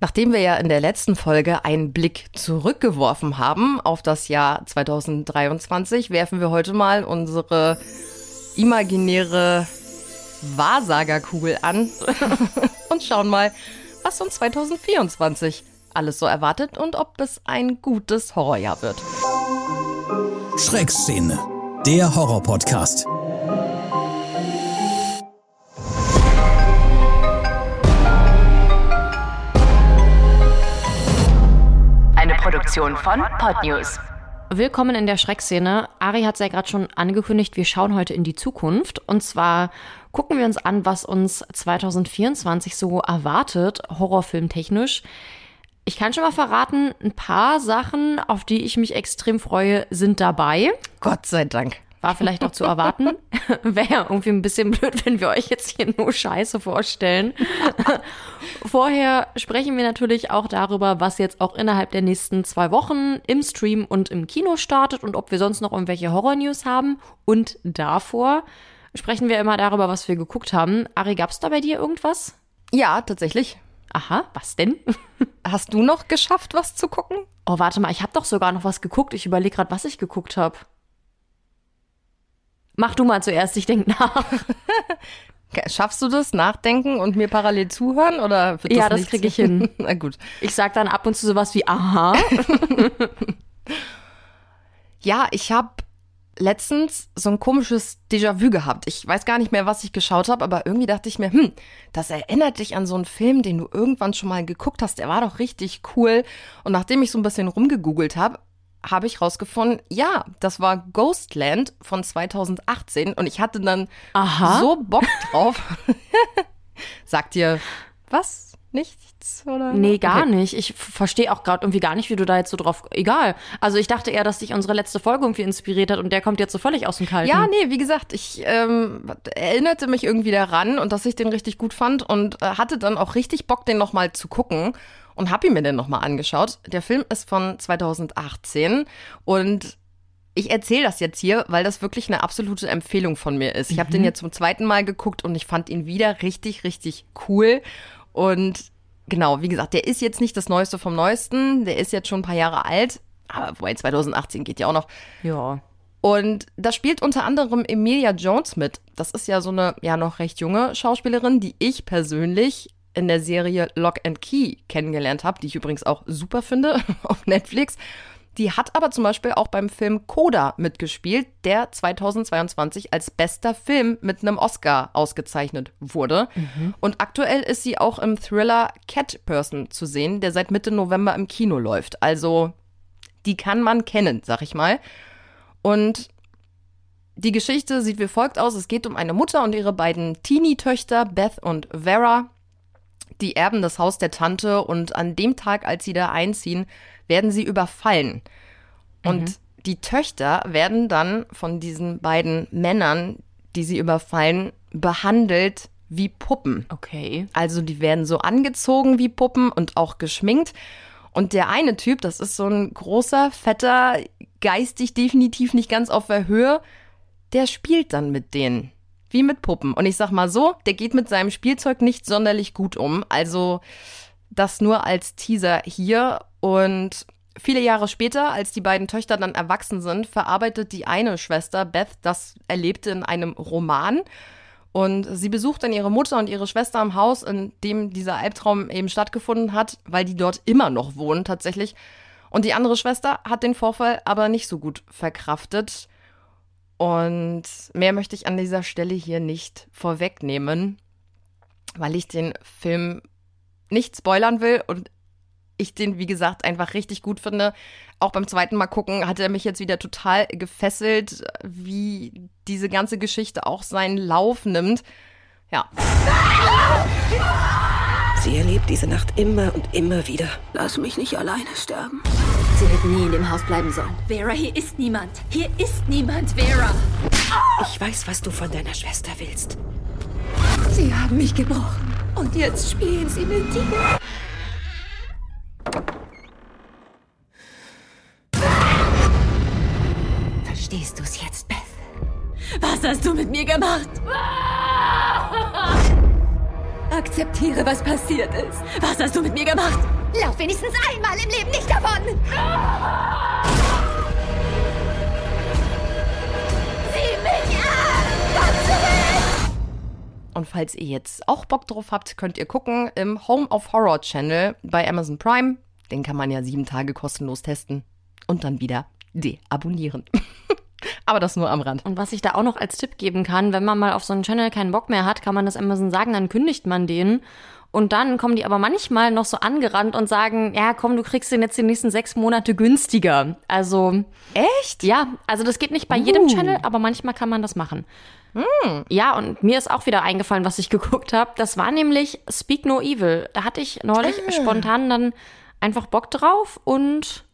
Nachdem wir ja in der letzten Folge einen Blick zurückgeworfen haben auf das Jahr 2023, werfen wir heute mal unsere imaginäre Wahrsagerkugel an und schauen mal, was uns 2024 alles so erwartet und ob es ein gutes Horrorjahr wird. Schreckszene, der Horror-Podcast. Produktion von Podnews. Willkommen in der Schreckszene. Ari hat es ja gerade schon angekündigt, wir schauen heute in die Zukunft. Und zwar gucken wir uns an, was uns 2024 so erwartet, horrorfilmtechnisch. Ich kann schon mal verraten, ein paar Sachen, auf die ich mich extrem freue, sind dabei. Gott sei Dank. War vielleicht auch zu erwarten. Wäre ja irgendwie ein bisschen blöd, wenn wir euch jetzt hier nur Scheiße vorstellen. Vorher sprechen wir natürlich auch darüber, was jetzt auch innerhalb der nächsten zwei Wochen im Stream und im Kino startet und ob wir sonst noch irgendwelche Horror-News haben. Und davor sprechen wir immer darüber, was wir geguckt haben. Ari, gab es da bei dir irgendwas? Ja, tatsächlich. Aha, was denn? Hast du noch geschafft, was zu gucken? Oh, warte mal, ich habe doch sogar noch was geguckt. Ich überlege gerade, was ich geguckt habe. Mach du mal zuerst, ich denke nach. Schaffst du das, nachdenken und mir parallel zuhören? Oder das ja, das kriege ich hin. Na gut. Ich sag dann ab und zu sowas wie Aha. ja, ich habe letztens so ein komisches Déjà-vu gehabt. Ich weiß gar nicht mehr, was ich geschaut habe, aber irgendwie dachte ich mir, hm, das erinnert dich an so einen Film, den du irgendwann schon mal geguckt hast. Der war doch richtig cool. Und nachdem ich so ein bisschen rumgegoogelt habe, habe ich rausgefunden, ja, das war Ghostland von 2018 und ich hatte dann Aha. so Bock drauf. Sagt ihr was? Nichts? Oder? Nee, gar okay. nicht. Ich verstehe auch gerade irgendwie gar nicht, wie du da jetzt so drauf. Egal. Also ich dachte eher, dass dich unsere letzte Folge irgendwie inspiriert hat und der kommt jetzt so völlig aus dem Kalten. Ja, nee, wie gesagt, ich ähm, erinnerte mich irgendwie daran und dass ich den richtig gut fand und äh, hatte dann auch richtig Bock, den nochmal zu gucken und habe ihn mir dann nochmal angeschaut. Der Film ist von 2018 und ich erzähle das jetzt hier, weil das wirklich eine absolute Empfehlung von mir ist. Ich habe den mhm. jetzt zum zweiten Mal geguckt und ich fand ihn wieder richtig, richtig cool. Und genau, wie gesagt, der ist jetzt nicht das Neueste vom Neuesten. Der ist jetzt schon ein paar Jahre alt. Aber wobei 2018 geht ja auch noch. Ja. Und da spielt unter anderem Emilia Jones mit. Das ist ja so eine ja noch recht junge Schauspielerin, die ich persönlich in der Serie Lock and Key kennengelernt habe, die ich übrigens auch super finde auf Netflix. Die hat aber zum Beispiel auch beim Film Coda mitgespielt, der 2022 als bester Film mit einem Oscar ausgezeichnet wurde. Mhm. Und aktuell ist sie auch im Thriller Cat Person zu sehen, der seit Mitte November im Kino läuft. Also die kann man kennen, sag ich mal. Und die Geschichte sieht wie folgt aus. Es geht um eine Mutter und ihre beiden Teenie-Töchter, Beth und Vera die erben das Haus der Tante und an dem Tag, als sie da einziehen, werden sie überfallen. Und mhm. die Töchter werden dann von diesen beiden Männern, die sie überfallen, behandelt wie Puppen. Okay. Also die werden so angezogen wie Puppen und auch geschminkt. Und der eine Typ, das ist so ein großer, fetter, geistig definitiv nicht ganz auf der Höhe, der spielt dann mit denen wie mit Puppen. Und ich sag mal so, der geht mit seinem Spielzeug nicht sonderlich gut um. Also das nur als Teaser hier. Und viele Jahre später, als die beiden Töchter dann erwachsen sind, verarbeitet die eine Schwester, Beth, das Erlebte in einem Roman. Und sie besucht dann ihre Mutter und ihre Schwester im Haus, in dem dieser Albtraum eben stattgefunden hat, weil die dort immer noch wohnen tatsächlich. Und die andere Schwester hat den Vorfall aber nicht so gut verkraftet und mehr möchte ich an dieser Stelle hier nicht vorwegnehmen, weil ich den Film nicht spoilern will und ich den, wie gesagt, einfach richtig gut finde. Auch beim zweiten Mal gucken hat er mich jetzt wieder total gefesselt, wie diese ganze Geschichte auch seinen Lauf nimmt. Ja. Sie erlebt diese Nacht immer und immer wieder. Lass mich nicht alleine sterben. Sie hätten nie in dem Haus bleiben sollen. Vera, hier ist niemand. Hier ist niemand, Vera. Ich weiß, was du von deiner Schwester willst. Sie haben mich gebrochen. Und jetzt spielen sie mit dir. Verstehst du es jetzt, Beth? Was hast du mit mir gemacht? Akzeptiere, was passiert ist. Was hast du mit mir gemacht? Lauf wenigstens einmal im Leben nicht davon! Sieh mich an! Komm zurück! Und falls ihr jetzt auch Bock drauf habt, könnt ihr gucken im Home of Horror Channel bei Amazon Prime. Den kann man ja sieben Tage kostenlos testen und dann wieder deabonnieren. Aber das nur am Rand. Und was ich da auch noch als Tipp geben kann, wenn man mal auf so einen Channel keinen Bock mehr hat, kann man das Amazon sagen, dann kündigt man den. Und dann kommen die aber manchmal noch so angerannt und sagen, ja, komm, du kriegst den jetzt die nächsten sechs Monate günstiger. Also. Echt? Ja, also das geht nicht bei jedem Channel, aber manchmal kann man das machen. Ja, und mir ist auch wieder eingefallen, was ich geguckt habe. Das war nämlich Speak No Evil. Da hatte ich neulich spontan dann einfach Bock drauf und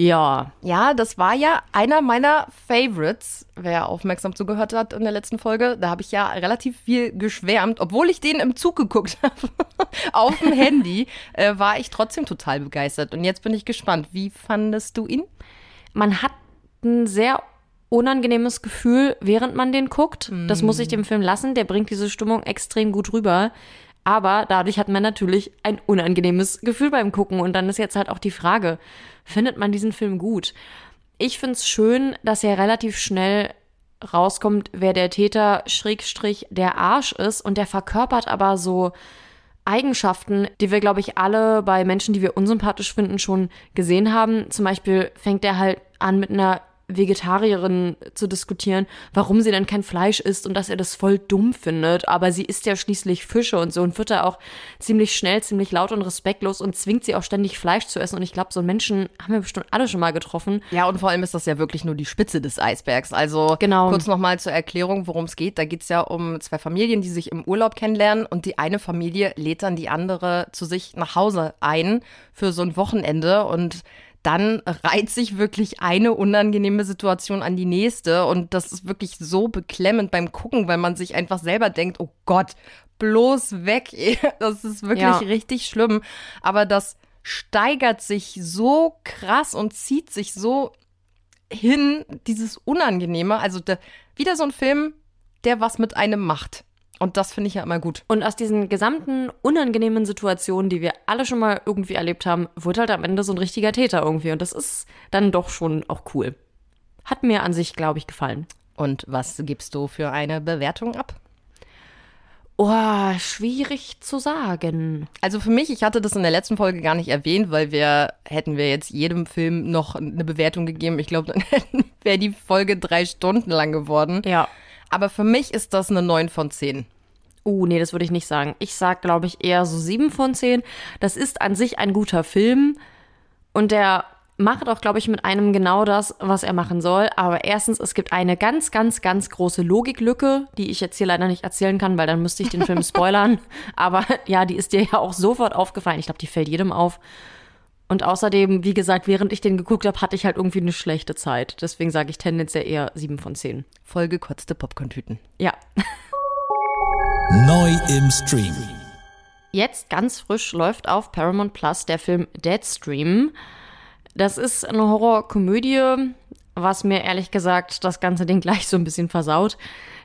ja, Ja, das war ja einer meiner Favorites, wer aufmerksam zugehört hat in der letzten Folge. Da habe ich ja relativ viel geschwärmt, obwohl ich den im Zug geguckt habe. Auf dem Handy äh, war ich trotzdem total begeistert. Und jetzt bin ich gespannt. Wie fandest du ihn? man hat ein sehr unangenehmes Gefühl, während man den guckt. Das muss ich dem Film lassen. Der bringt diese Stimmung extrem gut rüber. Aber dadurch hat man natürlich ein unangenehmes Gefühl beim Gucken. Und dann ist jetzt halt auch die Frage, findet man diesen Film gut? Ich find's schön, dass er relativ schnell rauskommt, wer der Täter Schrägstrich der Arsch ist. Und der verkörpert aber so Eigenschaften, die wir, glaube ich, alle bei Menschen, die wir unsympathisch finden, schon gesehen haben. Zum Beispiel fängt er halt an mit einer Vegetarierin zu diskutieren, warum sie denn kein Fleisch isst und dass er das voll dumm findet. Aber sie isst ja schließlich Fische und so und wird da auch ziemlich schnell, ziemlich laut und respektlos und zwingt sie auch ständig Fleisch zu essen. Und ich glaube, so einen Menschen haben wir bestimmt alle schon mal getroffen. Ja, und vor allem ist das ja wirklich nur die Spitze des Eisbergs. Also Genau. kurz nochmal zur Erklärung, worum es geht. Da geht es ja um zwei Familien, die sich im Urlaub kennenlernen und die eine Familie lädt dann die andere zu sich nach Hause ein für so ein Wochenende und dann reiht sich wirklich eine unangenehme Situation an die nächste und das ist wirklich so beklemmend beim Gucken, weil man sich einfach selber denkt, oh Gott, bloß weg. Das ist wirklich Ja. richtig schlimm. Aber das steigert sich so krass und zieht sich so hin, dieses Unangenehme. Also der, wieder so ein Film, der was mit einem macht. Und das finde ich ja immer gut. Und aus diesen gesamten unangenehmen Situationen, die wir alle schon mal irgendwie erlebt haben, wird halt am Ende so ein richtiger Täter irgendwie. Und das ist dann doch schon auch cool. Hat mir an sich, glaube ich, gefallen. Und was gibst du für eine Bewertung ab? Oh, schwierig zu sagen. Also für mich, ich hatte das in der letzten Folge gar nicht erwähnt, weil wir hätten wir jetzt jedem Film noch eine Bewertung gegeben. Ich glaube, dann wäre die Folge drei Stunden lang geworden. Ja. Aber für mich ist das eine 9 von 10. Uh, nee, das würde ich nicht sagen. Ich sag, glaube ich, eher so sieben von zehn. Das ist an sich ein guter Film. Und der macht auch, glaube ich, mit einem genau das, was er machen soll. Aber erstens, es gibt eine ganz, ganz, ganz große Logiklücke, die ich jetzt hier leider nicht erzählen kann, weil dann müsste ich den Film spoilern. Aber ja, die ist dir ja auch sofort aufgefallen. Ich glaube, die fällt jedem auf. Und außerdem, wie gesagt, während ich den geguckt habe, hatte ich halt irgendwie eine schlechte Zeit. Deswegen sage ich tendenziell eher sieben von zehn. Vollgekotzte Popcorn-Tüten. Ja. Neu im Stream. Jetzt ganz frisch läuft auf Paramount Plus der Film Deadstream. Das ist eine Horrorkomödie, was mir ehrlich gesagt das ganze Ding gleich so ein bisschen versaut.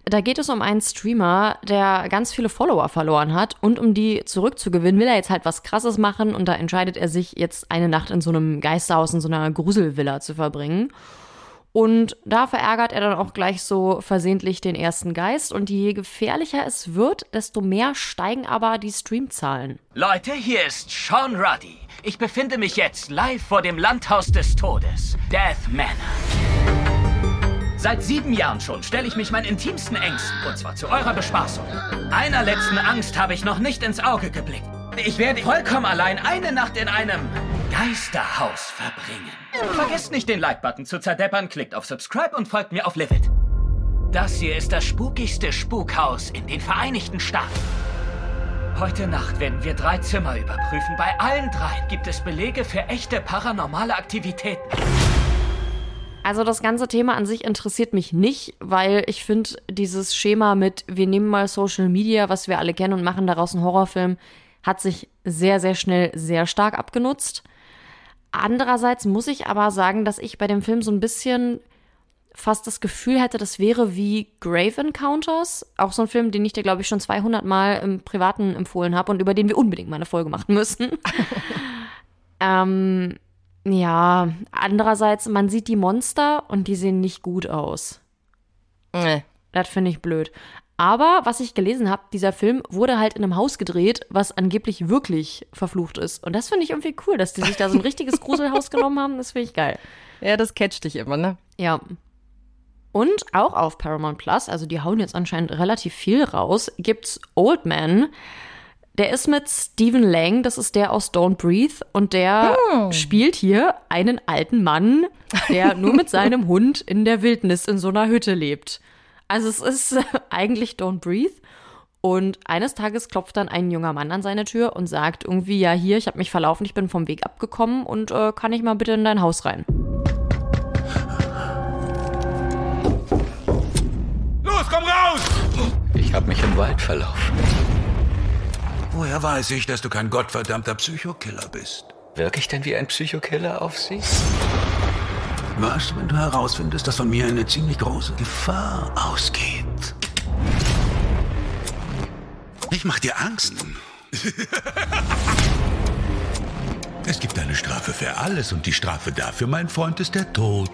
Da geht es um einen Streamer, der ganz viele Follower verloren hat und um die zurückzugewinnen, will er jetzt halt was Krasses machen und da entscheidet er sich jetzt eine Nacht in so einem Geisterhaus, in so einer Gruselvilla zu verbringen. Und da verärgert er dann auch gleich so versehentlich den ersten Geist. Und je gefährlicher es wird, desto mehr steigen aber die Streamzahlen. Leute, hier ist Sean Ruddy. Ich befinde mich jetzt live vor dem Landhaus des Todes, Death Manor. Seit sieben Jahren schon stelle ich mich meinen intimsten Ängsten, und zwar zu eurer Bespaßung. Einer letzten Angst habe ich noch nicht ins Auge geblickt. Ich werde vollkommen allein eine Nacht in einem Geisterhaus verbringen. Vergesst nicht, den Like-Button zu zerdeppern, klickt auf Subscribe und folgt mir auf Livid. Das hier ist das spukigste Spukhaus in den Vereinigten Staaten. Heute Nacht werden wir drei Zimmer überprüfen. Bei allen dreien gibt es Belege für echte paranormale Aktivitäten. Also das ganze Thema an sich interessiert mich nicht, weil ich finde, dieses Schema mit, wir nehmen mal Social Media, was wir alle kennen und machen daraus einen Horrorfilm, hat sich sehr, sehr schnell sehr stark abgenutzt. Andererseits muss ich aber sagen, dass ich bei dem Film so ein bisschen fast das Gefühl hätte, das wäre wie Grave Encounters. Auch so ein Film, den ich dir, glaube ich, schon 200 Mal im Privaten empfohlen habe und über den wir unbedingt mal eine Folge machen müssen. ähm, ja, andererseits, man sieht die Monster und die sehen nicht gut aus. Nee. Das finde ich blöd. Aber was ich gelesen habe, dieser Film wurde halt in einem Haus gedreht, was angeblich wirklich verflucht ist. Und das finde ich irgendwie cool, dass die sich da so ein richtiges Gruselhaus genommen haben. Das finde ich geil. Ja, das catcht dich immer, ne? Ja. Und auch auf Paramount Plus, also die hauen jetzt anscheinend relativ viel raus, gibt's Old Man. Der ist mit Stephen Lang, das ist der aus Don't Breathe, und der spielt hier einen alten Mann, der nur mit seinem Hund in der Wildnis in so einer Hütte lebt. Also es ist eigentlich Don't Breathe. Und eines Tages klopft dann ein junger Mann an seine Tür und sagt irgendwie, ja hier, ich habe mich verlaufen, ich bin vom Weg abgekommen und äh, kann ich mal bitte in dein Haus rein? Los, komm raus! Ich habe mich im Wald verlaufen. Woher weiß ich, dass du kein gottverdammter Psychokiller bist? Wirke ich denn wie ein Psychokiller auf Sie? Was, wenn du herausfindest, dass von mir eine ziemlich große Gefahr ausgeht? Ich mach dir Angst. Es gibt eine Strafe für alles und die Strafe dafür, mein Freund, ist der Tod.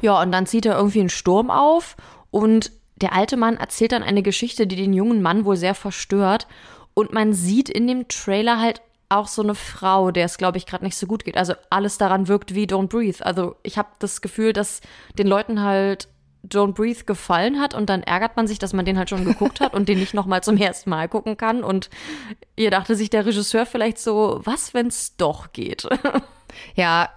Ja, und dann zieht er irgendwie einen Sturm auf und der alte Mann erzählt dann eine Geschichte, die den jungen Mann wohl sehr verstört. Und man sieht in dem Trailer halt auch so eine Frau, der es, glaube ich, gerade nicht so gut geht. Also alles daran wirkt wie Don't Breathe. Also ich habe das Gefühl, dass den Leuten halt Don't Breathe gefallen hat und dann ärgert man sich, dass man den halt schon geguckt hat und den nicht nochmal zum ersten Mal gucken kann. Und ihr dachte sich der Regisseur vielleicht so, was, wenn es doch geht? Ja,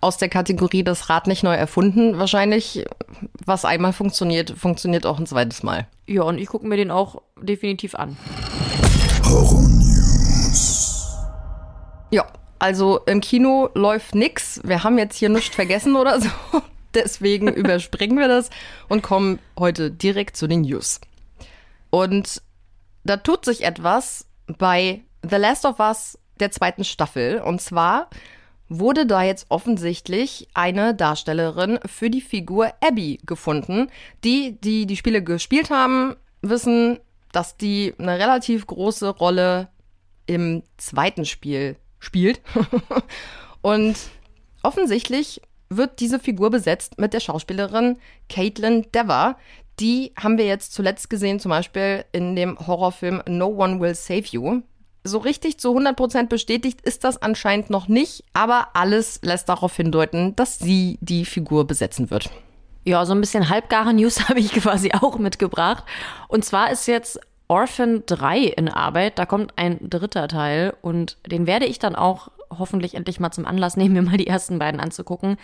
aus der Kategorie das Rad nicht neu erfunden. Wahrscheinlich, was einmal funktioniert, funktioniert auch ein zweites Mal. Ja, und ich gucke mir den auch definitiv an. Ja, also im Kino läuft nix. Wir haben jetzt hier nichts vergessen oder so. Deswegen überspringen wir das und kommen heute direkt zu den News. Und da tut sich etwas bei The Last of Us der zweiten Staffel. Und zwar wurde da jetzt offensichtlich eine Darstellerin für die Figur Abby gefunden. Die, die die Spiele gespielt haben, wissen, dass die eine relativ große Rolle im zweiten Spiel spielt. Und offensichtlich wird diese Figur besetzt mit der Schauspielerin Caitlin Dever. Die haben wir jetzt zuletzt gesehen, zum Beispiel in dem Horrorfilm No One Will Save You. So richtig zu 100% bestätigt ist das anscheinend noch nicht, aber alles lässt darauf hindeuten, dass sie die Figur besetzen wird. Ja, so ein bisschen halbgare News habe ich quasi auch mitgebracht. Und zwar ist jetzt Orphan 3 in Arbeit. Da kommt ein dritter Teil und den werde ich dann auch hoffentlich endlich mal zum Anlass nehmen, mir mal die ersten beiden anzugucken.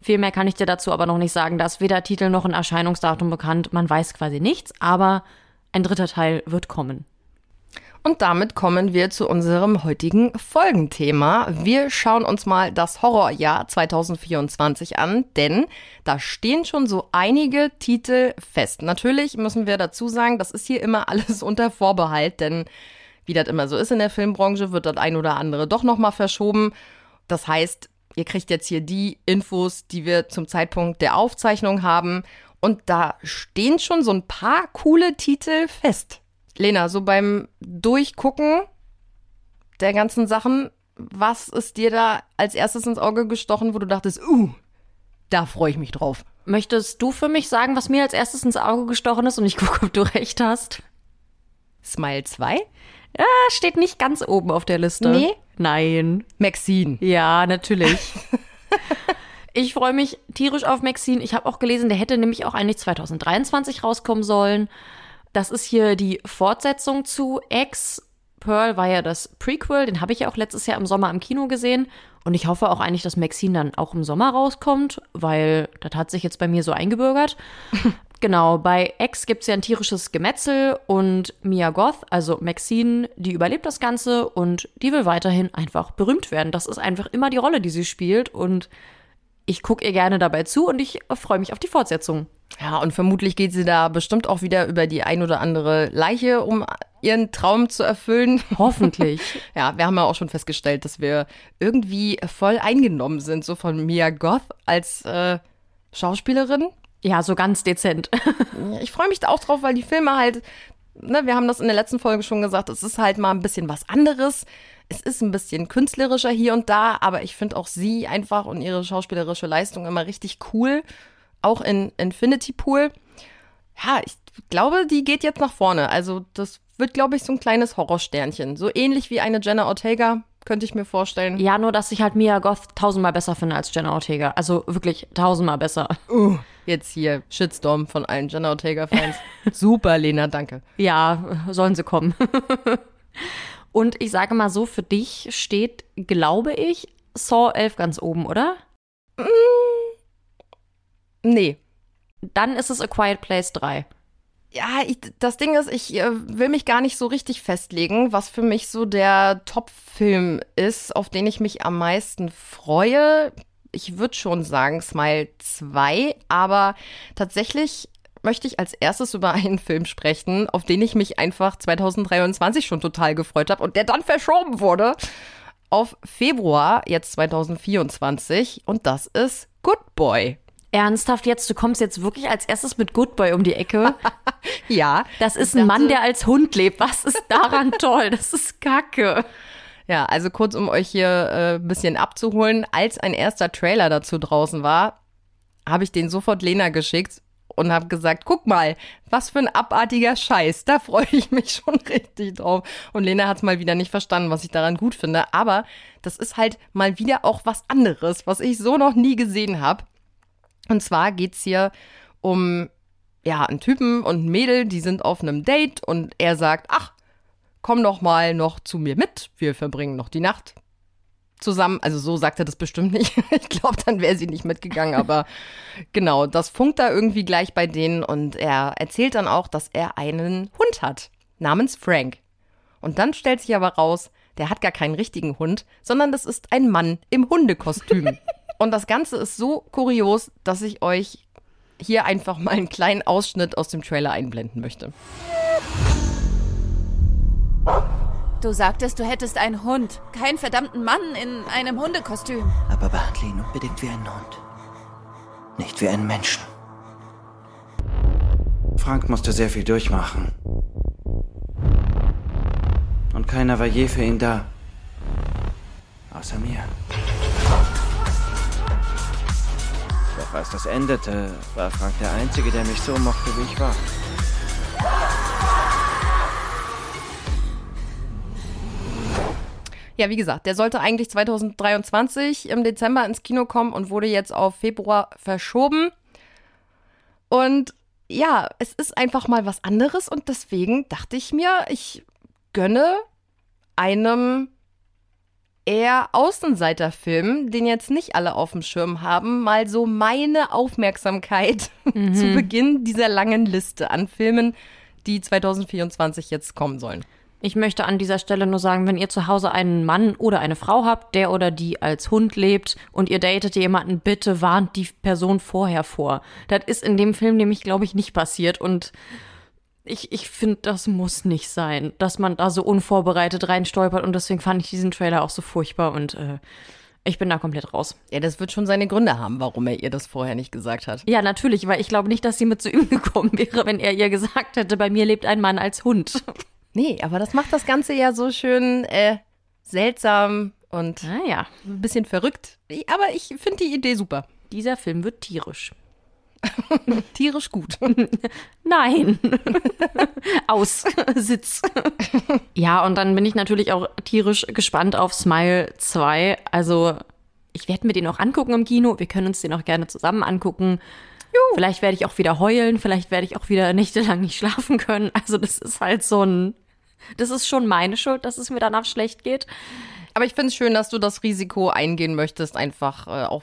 Viel mehr kann ich dir dazu aber noch nicht sagen. Da ist weder Titel noch ein Erscheinungsdatum bekannt. Man weiß quasi nichts, aber ein dritter Teil wird kommen. Und damit kommen wir zu unserem heutigen Folgenthema. Wir schauen uns mal das Horrorjahr 2024 an, denn da stehen schon so einige Titel fest. Natürlich müssen wir dazu sagen, das ist hier immer alles unter Vorbehalt, denn wie das immer so ist in der Filmbranche, wird das ein oder andere doch nochmal verschoben. Das heißt, ihr kriegt jetzt hier die Infos, die wir zum Zeitpunkt der Aufzeichnung haben. Und da stehen schon so ein paar coole Titel fest. Lena, so beim Durchgucken der ganzen Sachen, was ist dir da als erstes ins Auge gestochen, wo du dachtest, uh, da freue ich mich drauf? Möchtest du für mich sagen, was mir als erstes ins Auge gestochen ist und ich gucke, ob du recht hast? Smile 2? Ja, steht nicht ganz oben auf der Liste. Nee? Nein. Maxine. Ja, natürlich. ich freue mich tierisch auf Maxine. Ich habe auch gelesen, der hätte nämlich auch eigentlich 2023 rauskommen sollen. Das ist hier die Fortsetzung zu X. Pearl war ja das Prequel, den habe ich ja auch letztes Jahr im Sommer im Kino gesehen. Und ich hoffe auch eigentlich, dass Maxine dann auch im Sommer rauskommt, weil das hat sich jetzt bei mir so eingebürgert. genau, bei X gibt es ja ein tierisches Gemetzel und Mia Goth, also Maxine, die überlebt das Ganze und die will weiterhin einfach berühmt werden. Das ist einfach immer die Rolle, die sie spielt und ich gucke ihr gerne dabei zu und ich freue mich auf die Fortsetzung. Ja, und vermutlich geht sie da bestimmt auch wieder über die ein oder andere Leiche, um ihren Traum zu erfüllen. Hoffentlich. ja, wir haben ja auch schon festgestellt, dass wir irgendwie voll eingenommen sind, so von Mia Goth als, äh, Schauspielerin. Ja, so ganz dezent. Ich freue mich da auch drauf, weil die Filme halt, ne, wir haben das in der letzten Folge schon gesagt, es ist halt mal ein bisschen was anderes. Es ist ein bisschen künstlerischer hier und da, aber ich finde auch sie einfach und ihre schauspielerische Leistung immer richtig cool. Auch in Infinity Pool. Ja, ich glaube, die geht jetzt nach vorne. Also, das wird, glaube ich, so ein kleines Horrorsternchen. So ähnlich wie eine Jenna Ortega, könnte ich mir vorstellen. Ja, nur dass ich halt Mia Goth tausendmal besser finde als Jenna Ortega. Also wirklich tausendmal besser. Uh, jetzt hier Shitstorm von allen Jenna Ortega-Fans. Super, Lena, danke. Ja, sollen sie kommen. Und ich sage mal so, für dich steht, glaube ich, Saw 11 ganz oben, oder? Mm, nee. Dann ist es A Quiet Place 3. Ja, ich, das Ding ist, ich äh, will mich gar nicht so richtig festlegen, was für mich so der Top-Film ist, auf den ich mich am meisten freue. Ich würde schon sagen Smile 2, aber tatsächlich möchte ich als erstes über einen Film sprechen, auf den ich mich einfach 2023 schon total gefreut habe und der dann verschoben wurde auf Februar jetzt 2024 und das ist Good Boy. Ernsthaft jetzt, du kommst jetzt wirklich als erstes mit Good Boy um die Ecke? ja. Das ist ein Mann, der als Hund lebt. Was ist daran toll? Das ist Kacke. Ja, also kurz, um euch hier äh, ein bisschen abzuholen, als ein erster Trailer dazu draußen war, habe ich den sofort Lena geschickt und habe gesagt, guck mal, was für ein abartiger Scheiß, da freue ich mich schon richtig drauf. Und Lena hat es mal wieder nicht verstanden, was ich daran gut finde, aber das ist halt mal wieder auch was anderes, was ich so noch nie gesehen habe. Und zwar geht es hier um ja, einen Typen und ein Mädel, die sind auf einem Date und er sagt, ach, komm doch mal noch zu mir mit, wir verbringen noch die Nacht zusammen. Also so sagt er das bestimmt nicht. Ich glaube, dann wäre sie nicht mitgegangen, aber genau, das funkt da irgendwie gleich bei denen und er erzählt dann auch, dass er einen Hund hat, namens Frank. Und dann stellt sich aber raus, der hat gar keinen richtigen Hund, sondern das ist ein Mann im Hundekostüm. Und das Ganze ist so kurios, dass ich euch hier einfach mal einen kleinen Ausschnitt aus dem Trailer einblenden möchte. Du sagtest, du hättest einen Hund, keinen verdammten Mann in einem Hundekostüm. Aber behandle ihn unbedingt wie einen Hund, nicht wie einen Menschen. Frank musste sehr viel durchmachen. Und keiner war je für ihn da. Außer mir. Doch als das endete, war Frank der Einzige, der mich so mochte, wie ich war. Ja, wie gesagt, der sollte eigentlich 2023 im Dezember ins Kino kommen und wurde jetzt auf Februar verschoben. Und ja, es ist einfach mal was anderes und deswegen dachte ich mir, ich gönne einem eher Außenseiterfilm, den jetzt nicht alle auf dem Schirm haben, mal so meine Aufmerksamkeit mhm. zu Beginn dieser langen Liste an Filmen, die 2024 jetzt kommen sollen. Ich möchte an dieser Stelle nur sagen, wenn ihr zu Hause einen Mann oder eine Frau habt, der oder die als Hund lebt und ihr datet jemanden, bitte warnt die Person vorher vor. Das ist in dem Film nämlich, glaube ich, nicht passiert und ich, ich finde, das muss nicht sein, dass man da so unvorbereitet reinstolpert und deswegen fand ich diesen Trailer auch so furchtbar und äh, ich bin da komplett raus. Ja, das wird schon seine Gründe haben, warum er ihr das vorher nicht gesagt hat. Ja, natürlich, weil ich glaube nicht, dass sie mit zu ihm gekommen wäre, wenn er ihr gesagt hätte, bei mir lebt ein Mann als Hund. Nee, aber das macht das Ganze ja so schön äh, seltsam und ah, ja. ein bisschen verrückt. Aber ich finde die Idee super. Dieser Film wird tierisch. tierisch gut. Nein. Aus. Sitz. ja, und dann bin ich natürlich auch tierisch gespannt auf Smile 2. Also, ich werde mir den auch angucken im Kino. Wir können uns den auch gerne zusammen angucken. Juh. Vielleicht werde ich auch wieder heulen, vielleicht werde ich auch wieder nächtelang nicht schlafen können. Also das ist halt so ein, das ist schon meine Schuld, dass es mir danach schlecht geht. Aber ich finde es schön, dass du das Risiko eingehen möchtest, einfach äh, auch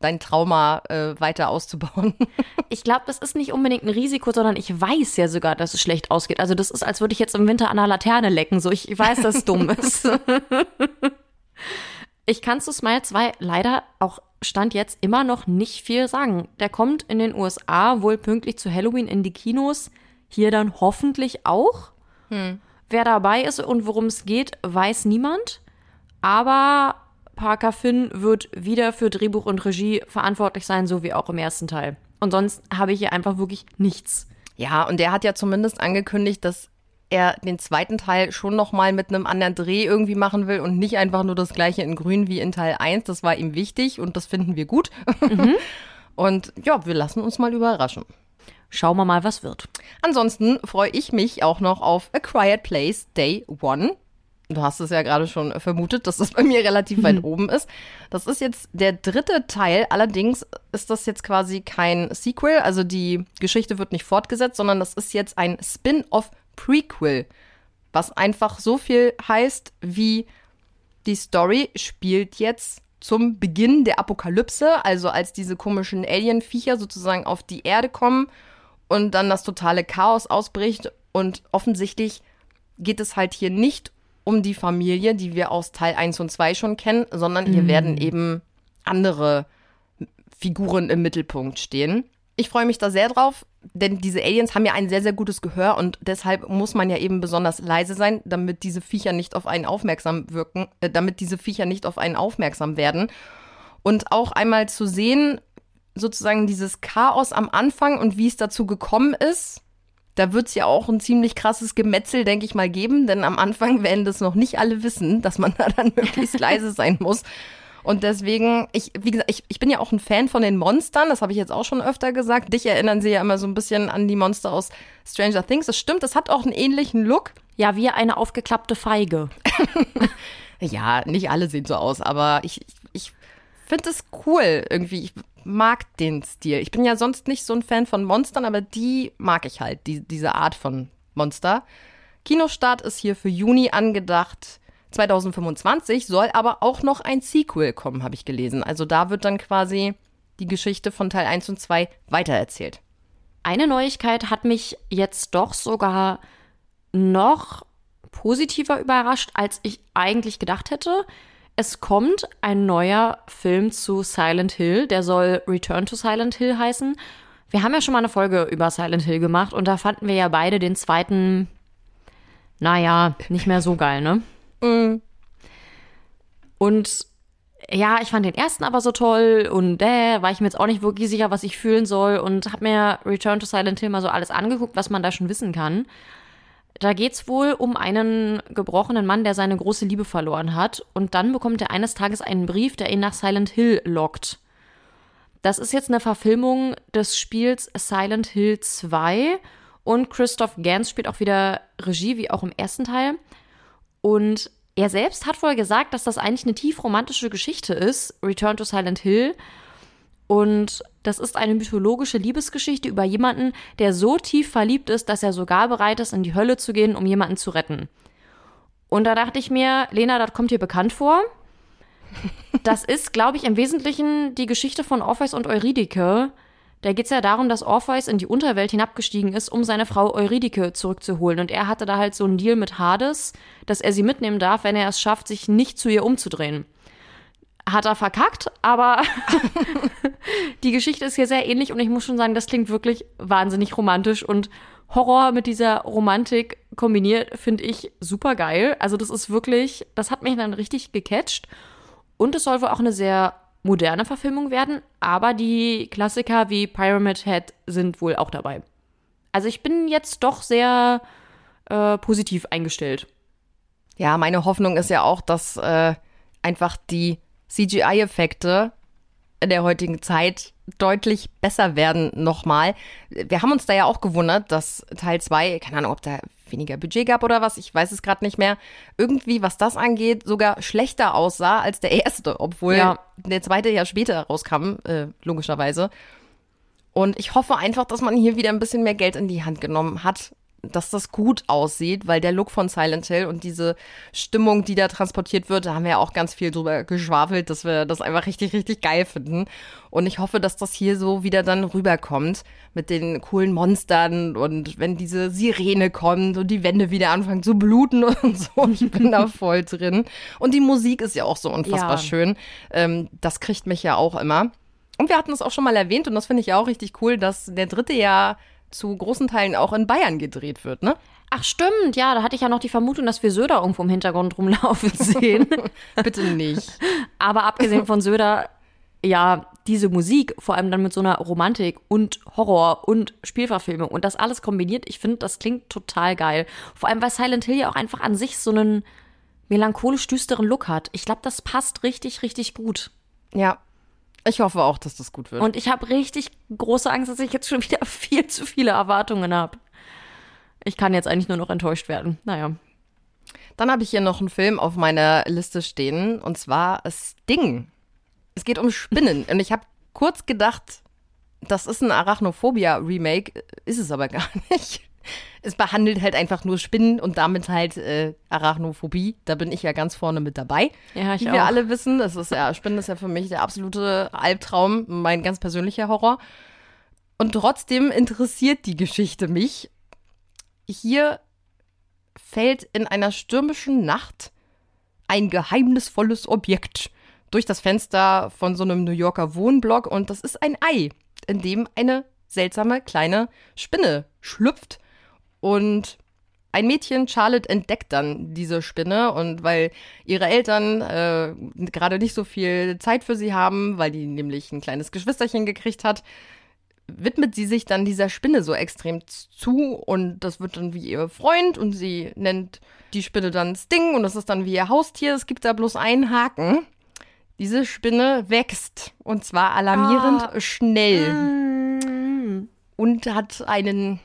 dein Trauma äh, weiter auszubauen. ich glaube, das ist nicht unbedingt ein Risiko, sondern ich weiß ja sogar, dass es schlecht ausgeht. Also das ist, als würde ich jetzt im Winter an einer Laterne lecken. So, ich weiß, dass es dumm ist. ich kann zu Smile 2 leider auch Stand jetzt immer noch nicht viel sagen. Der kommt in den USA wohl pünktlich zu Halloween in die Kinos. Hier dann hoffentlich auch. Hm. Wer dabei ist und worum es geht, weiß niemand. Aber Parker Finn wird wieder für Drehbuch und Regie verantwortlich sein, so wie auch im ersten Teil. Und sonst habe ich hier einfach wirklich nichts. Ja, und der hat ja zumindest angekündigt, dass er den zweiten Teil schon noch mal mit einem anderen Dreh irgendwie machen will und nicht einfach nur das gleiche in grün wie in Teil 1. Das war ihm wichtig und das finden wir gut. Mhm. und ja, wir lassen uns mal überraschen. Schauen wir mal, was wird. Ansonsten freue ich mich auch noch auf A Quiet Place Day One. Du hast es ja gerade schon vermutet, dass das bei mir relativ weit oben ist. Das ist jetzt der dritte Teil. Allerdings ist das jetzt quasi kein Sequel. Also die Geschichte wird nicht fortgesetzt, sondern das ist jetzt ein Spin-off Prequel. Was einfach so viel heißt wie die Story spielt jetzt zum Beginn der Apokalypse, also als diese komischen Alien-Viecher sozusagen auf die Erde kommen und dann das totale Chaos ausbricht. Und offensichtlich geht es halt hier nicht um die Familie, die wir aus Teil 1 und 2 schon kennen, sondern hier mhm. werden eben andere Figuren im Mittelpunkt stehen. Ich freue mich da sehr drauf, denn diese Aliens haben ja ein sehr, sehr gutes Gehör und deshalb muss man ja eben besonders leise sein, damit diese Viecher nicht auf einen aufmerksam wirken, äh, damit diese Viecher nicht auf einen aufmerksam werden. Und auch einmal zu sehen, sozusagen dieses Chaos am Anfang und wie es dazu gekommen ist. Da wird es ja auch ein ziemlich krasses Gemetzel, denke ich mal, geben, denn am Anfang werden das noch nicht alle wissen, dass man da dann möglichst leise sein muss. Und deswegen, ich, wie gesagt, ich, ich bin ja auch ein Fan von den Monstern, das habe ich jetzt auch schon öfter gesagt. Dich erinnern sie ja immer so ein bisschen an die Monster aus Stranger Things. Das stimmt, das hat auch einen ähnlichen Look. Ja, wie eine aufgeklappte Feige. ja, nicht alle sehen so aus, aber ich, ich finde es cool irgendwie. Ich mag den Stil. Ich bin ja sonst nicht so ein Fan von Monstern, aber die mag ich halt, die, diese Art von Monster. Kinostart ist hier für Juni angedacht. 2025 soll aber auch noch ein Sequel kommen, habe ich gelesen. Also da wird dann quasi die Geschichte von Teil 1 und 2 weitererzählt. Eine Neuigkeit hat mich jetzt doch sogar noch positiver überrascht, als ich eigentlich gedacht hätte. Es kommt ein neuer Film zu Silent Hill, der soll Return to Silent Hill heißen. Wir haben ja schon mal eine Folge über Silent Hill gemacht und da fanden wir ja beide den zweiten, naja, nicht mehr so geil, ne? Mhm. Und ja, ich fand den ersten aber so toll und äh, war ich mir jetzt auch nicht wirklich sicher, was ich fühlen soll und habe mir Return to Silent Hill mal so alles angeguckt, was man da schon wissen kann. Da geht's wohl um einen gebrochenen Mann, der seine große Liebe verloren hat und dann bekommt er eines Tages einen Brief, der ihn nach Silent Hill lockt. Das ist jetzt eine Verfilmung des Spiels Silent Hill 2 und Christoph Gans spielt auch wieder Regie, wie auch im ersten Teil. Und er selbst hat wohl gesagt, dass das eigentlich eine tief romantische Geschichte ist, Return to Silent Hill. Und das ist eine mythologische Liebesgeschichte über jemanden, der so tief verliebt ist, dass er sogar bereit ist, in die Hölle zu gehen, um jemanden zu retten. Und da dachte ich mir, Lena, das kommt dir bekannt vor. Das ist, glaube ich, im Wesentlichen die Geschichte von Orpheus und Eurydike, da geht es ja darum, dass Orpheus in die Unterwelt hinabgestiegen ist, um seine Frau Eurydike zurückzuholen. Und er hatte da halt so einen Deal mit Hades, dass er sie mitnehmen darf, wenn er es schafft, sich nicht zu ihr umzudrehen. Hat er verkackt, aber die Geschichte ist hier sehr ähnlich und ich muss schon sagen, das klingt wirklich wahnsinnig romantisch und Horror mit dieser Romantik kombiniert, finde ich super geil. Also, das ist wirklich, das hat mich dann richtig gecatcht. Und es soll wohl auch eine sehr moderne Verfilmung werden, aber die Klassiker wie Pyramid Head sind wohl auch dabei. Also ich bin jetzt doch sehr äh, positiv eingestellt. Ja, meine Hoffnung ist ja auch, dass äh, einfach die CGI-Effekte in der heutigen Zeit deutlich besser werden nochmal. Wir haben uns da ja auch gewundert, dass Teil 2, keine Ahnung, ob da weniger Budget gab oder was, ich weiß es gerade nicht mehr, irgendwie, was das angeht, sogar schlechter aussah als der erste, obwohl ja. der zweite ja später rauskam, äh, logischerweise. Und ich hoffe einfach, dass man hier wieder ein bisschen mehr Geld in die Hand genommen hat dass das gut aussieht, weil der Look von Silent Hill und diese Stimmung, die da transportiert wird, da haben wir ja auch ganz viel drüber geschwafelt, dass wir das einfach richtig, richtig geil finden. Und ich hoffe, dass das hier so wieder dann rüberkommt mit den coolen Monstern und wenn diese Sirene kommt und die Wände wieder anfangen zu bluten und so. Ich bin da voll drin. Und die Musik ist ja auch so unfassbar ja. schön. Ähm, das kriegt mich ja auch immer. Und wir hatten es auch schon mal erwähnt und das finde ich ja auch richtig cool, dass der dritte Jahr zu großen Teilen auch in Bayern gedreht wird, ne? Ach stimmt, ja, da hatte ich ja noch die Vermutung, dass wir Söder irgendwo im Hintergrund rumlaufen sehen. Bitte nicht. Aber abgesehen von Söder, ja, diese Musik, vor allem dann mit so einer Romantik und Horror und Spielverfilmung und das alles kombiniert, ich finde, das klingt total geil. Vor allem, weil Silent Hill ja auch einfach an sich so einen melancholisch düsteren Look hat. Ich glaube, das passt richtig, richtig gut. Ja. Ich hoffe auch, dass das gut wird. Und ich habe richtig große Angst, dass ich jetzt schon wieder viel zu viele Erwartungen habe. Ich kann jetzt eigentlich nur noch enttäuscht werden. Naja. Dann habe ich hier noch einen Film auf meiner Liste stehen und zwar Sting. Es geht um Spinnen und ich habe kurz gedacht, das ist ein Arachnophobia-Remake, ist es aber gar nicht. Es behandelt halt einfach nur Spinnen und damit halt äh, Arachnophobie. Da bin ich ja ganz vorne mit dabei. Ja, ich Wie auch. wir alle wissen, das ist ja, Spinnen ist ja für mich der absolute Albtraum, mein ganz persönlicher Horror. Und trotzdem interessiert die Geschichte mich. Hier fällt in einer stürmischen Nacht ein geheimnisvolles Objekt durch das Fenster von so einem New Yorker Wohnblock und das ist ein Ei, in dem eine seltsame kleine Spinne schlüpft und ein Mädchen, Charlotte, entdeckt dann diese Spinne. Und weil ihre Eltern äh, gerade nicht so viel Zeit für sie haben, weil die nämlich ein kleines Geschwisterchen gekriegt hat, widmet sie sich dann dieser Spinne so extrem zu. Und das wird dann wie ihr Freund. Und sie nennt die Spinne dann Sting. Und das ist dann wie ihr Haustier. Es gibt da bloß einen Haken. Diese Spinne wächst. Und zwar alarmierend schnell. Und hat einen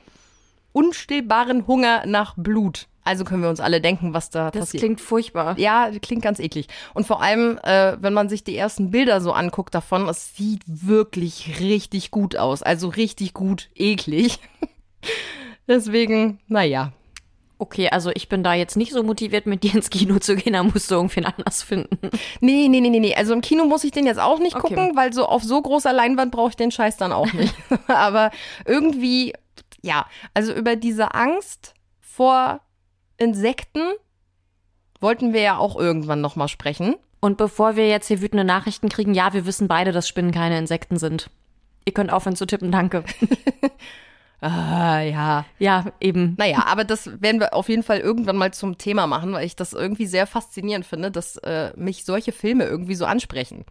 unstillbaren Hunger nach Blut. Also können wir uns alle denken, was da Das passiert. klingt furchtbar. Ja, klingt ganz eklig. Und vor allem, äh, wenn man sich die ersten Bilder so anguckt davon, es sieht wirklich richtig gut aus. Also richtig gut eklig. Deswegen, naja. Okay, also ich bin da jetzt nicht so motiviert, mit dir ins Kino zu gehen, da musst du irgendwen anders finden. Nee, nee, nee, nee, nee. Also im Kino muss ich den jetzt auch nicht Okay. gucken, weil so auf so großer Leinwand brauche ich den Scheiß dann auch nicht. Aber irgendwie, ja, also über diese Angst vor Insekten wollten wir ja auch irgendwann nochmal sprechen. Und bevor wir jetzt hier wütende Nachrichten kriegen, ja, wir wissen beide, dass Spinnen keine Insekten sind. Ihr könnt aufhören zu tippen, danke. Ah, ja. Ja, eben. Naja, aber das werden wir auf jeden Fall irgendwann mal zum Thema machen, weil ich das irgendwie sehr faszinierend finde, dass äh, mich solche Filme irgendwie so ansprechen.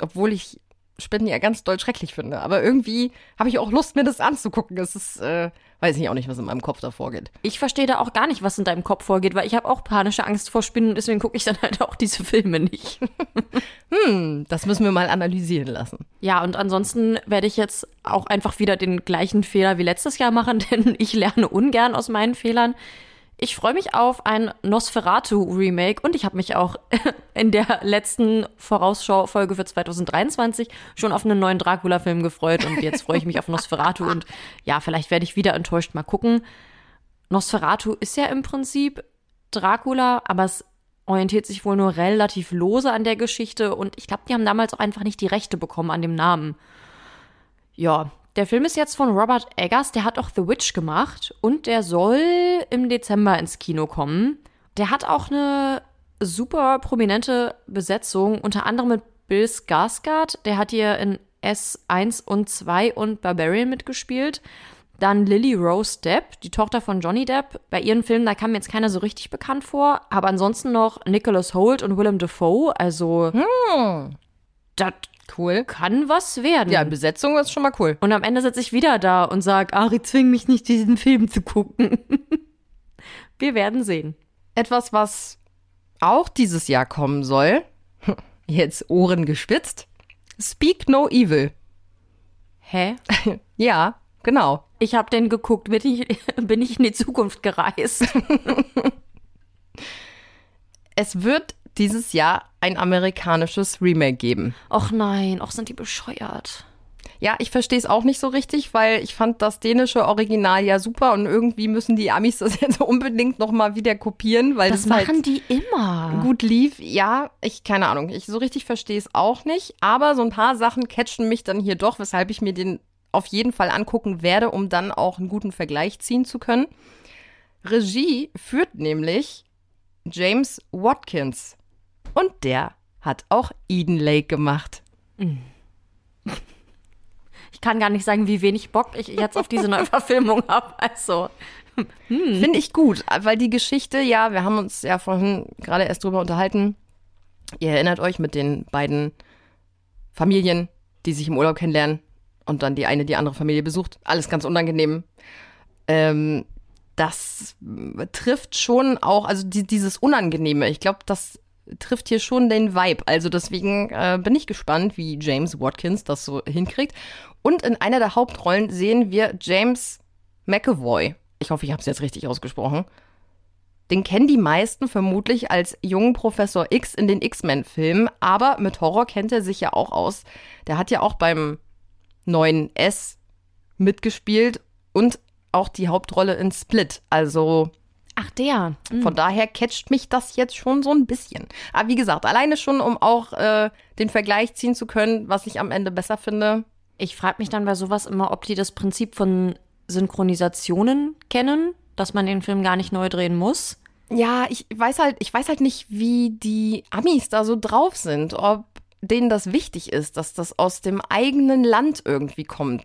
Obwohl ich Spinnen ja ganz doll schrecklich finde. Aber irgendwie habe ich auch Lust, mir das anzugucken. Es ist, äh, weiß ich auch nicht, was in meinem Kopf da vorgeht. Ich verstehe da auch gar nicht, was in deinem Kopf vorgeht, weil ich habe auch panische Angst vor Spinnen, deswegen gucke ich dann halt auch diese Filme nicht. Hm, das müssen wir mal analysieren lassen. Ja, und ansonsten werde ich jetzt auch einfach wieder den gleichen Fehler wie letztes Jahr machen, denn ich lerne ungern aus meinen Fehlern. Ich freue mich auf ein Nosferatu-Remake und ich habe mich auch in der letzten Vorausschau-Folge für 2023 schon auf einen neuen Dracula-Film gefreut und jetzt freue ich mich auf Nosferatu und ja, vielleicht werde ich wieder enttäuscht. Mal gucken. Nosferatu ist ja im Prinzip Dracula, aber es orientiert sich wohl nur relativ lose an der Geschichte und ich glaube, die haben damals auch einfach nicht die Rechte bekommen an dem Namen. Ja, der Film ist jetzt von Robert Eggers, der hat auch The Witch gemacht und der soll im Dezember ins Kino kommen. Der hat auch eine super prominente Besetzung, unter anderem mit Bill Skarsgård, der hat hier in S1 und 2 und Barbarian mitgespielt. Dann Lily Rose Depp, die Tochter von Johnny Depp. Bei ihren Filmen, da kam mir jetzt keiner so richtig bekannt vor. Aber ansonsten noch Nicholas Holt und Willem Dafoe. Also, das Cool. kann was werden. Ja, Besetzung ist schon mal cool. Und am Ende sitze ich wieder da und sage, Ari, zwing mich nicht, diesen Film zu gucken. Wir werden sehen. Etwas, was auch dieses Jahr kommen soll, jetzt Ohren gespitzt, Speak No Evil. Hä? Ja, genau. Ich habe den geguckt, bin ich, bin ich in die Zukunft gereist. Es wird dieses Jahr ein amerikanisches Remake geben. Och nein, och sind die bescheuert. Ja, ich verstehe es auch nicht so richtig, weil ich fand das dänische Original ja super und irgendwie müssen die Amis das jetzt unbedingt noch mal wieder kopieren, weil Das das, machen halt die immer. gut lief. Ja, ich keine Ahnung, ich so richtig verstehe es auch nicht, aber so ein paar Sachen catchen mich dann hier doch, weshalb ich mir den auf jeden Fall angucken werde, um dann auch einen guten Vergleich ziehen zu können. Regie führt nämlich James Watkins und der hat auch Eden Lake gemacht. Ich kann gar nicht sagen, wie wenig Bock ich jetzt auf diese Neuverfilmung habe. Also, Finde ich gut, weil die Geschichte, ja, wir haben uns ja vorhin gerade erst drüber unterhalten, Ihr erinnert euch mit den beiden Familien, die sich im Urlaub kennenlernen und dann die eine die andere Familie besucht. Alles ganz unangenehm. Ähm, das trifft schon auch, also die, dieses Unangenehme, ich glaube, das trifft hier schon den Vibe. Also deswegen äh, bin ich gespannt, wie James Watkins das so hinkriegt. Und in einer der Hauptrollen sehen wir James McAvoy. Ich hoffe, ich habe es jetzt richtig ausgesprochen. Den kennen die meisten vermutlich als jungen Professor X in den X-Men-Filmen, aber mit Horror kennt er sich ja auch aus. Der hat ja auch beim neuen S mitgespielt und auch die Hauptrolle in Split. Also Ach, der. Mhm. Von daher catcht mich das jetzt schon so ein bisschen. Aber wie gesagt, alleine schon, um auch äh, den Vergleich ziehen zu können, was ich am Ende besser finde. Ich frage mich dann bei sowas immer, ob die das Prinzip von Synchronisationen kennen, dass man den Film gar nicht neu drehen muss. Ja, ich weiß halt, ich weiß halt nicht, wie die Amis da so drauf sind, ob denen das wichtig ist, dass das aus dem eigenen Land irgendwie kommt.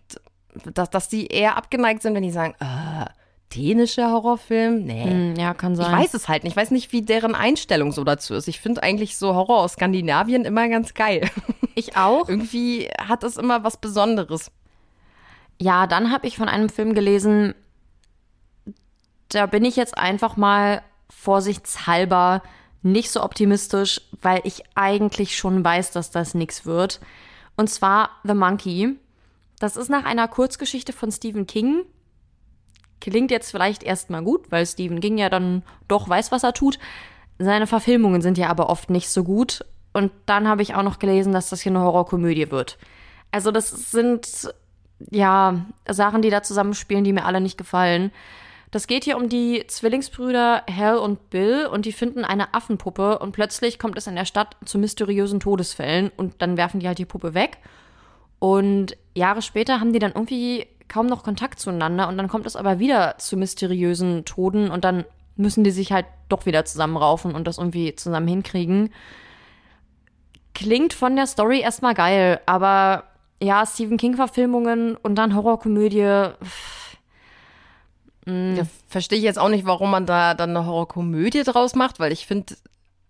Dass, dass die eher abgeneigt sind, wenn die sagen, äh, dänischer Horrorfilm? Nee. Hm, ja, kann sein. Ich weiß es halt nicht. Ich weiß nicht, wie deren Einstellung so dazu ist. Ich finde eigentlich so Horror aus Skandinavien immer ganz geil. Ich auch. Irgendwie hat es immer was Besonderes. Ja, dann habe ich von einem Film gelesen, da bin ich jetzt einfach mal vorsichtshalber nicht so optimistisch, weil ich eigentlich schon weiß, dass das nichts wird. Und zwar The Monkey. Das ist nach einer Kurzgeschichte von Stephen King. Klingt jetzt vielleicht erstmal gut, weil Stephen King ja dann doch weiß, was er tut. Seine Verfilmungen sind ja aber oft nicht so gut. Und dann habe ich auch noch gelesen, dass das hier eine Horrorkomödie wird. Also das sind ja Sachen, die da zusammenspielen, die mir alle nicht gefallen. Das geht hier um die Zwillingsbrüder Hal und Bill und die finden eine Affenpuppe und plötzlich kommt es in der Stadt zu mysteriösen Todesfällen und dann werfen die halt die Puppe weg. Und Jahre später haben die dann irgendwie kaum noch Kontakt zueinander und dann kommt es aber wieder zu mysteriösen Toden und dann müssen die sich halt doch wieder zusammenraufen und das irgendwie zusammen hinkriegen. Klingt von der Story erstmal geil, aber ja, Stephen King-Verfilmungen und dann Horrorkomödie. Ja, Verstehe ich jetzt auch nicht, warum man da dann eine Horrorkomödie draus macht, weil ich finde,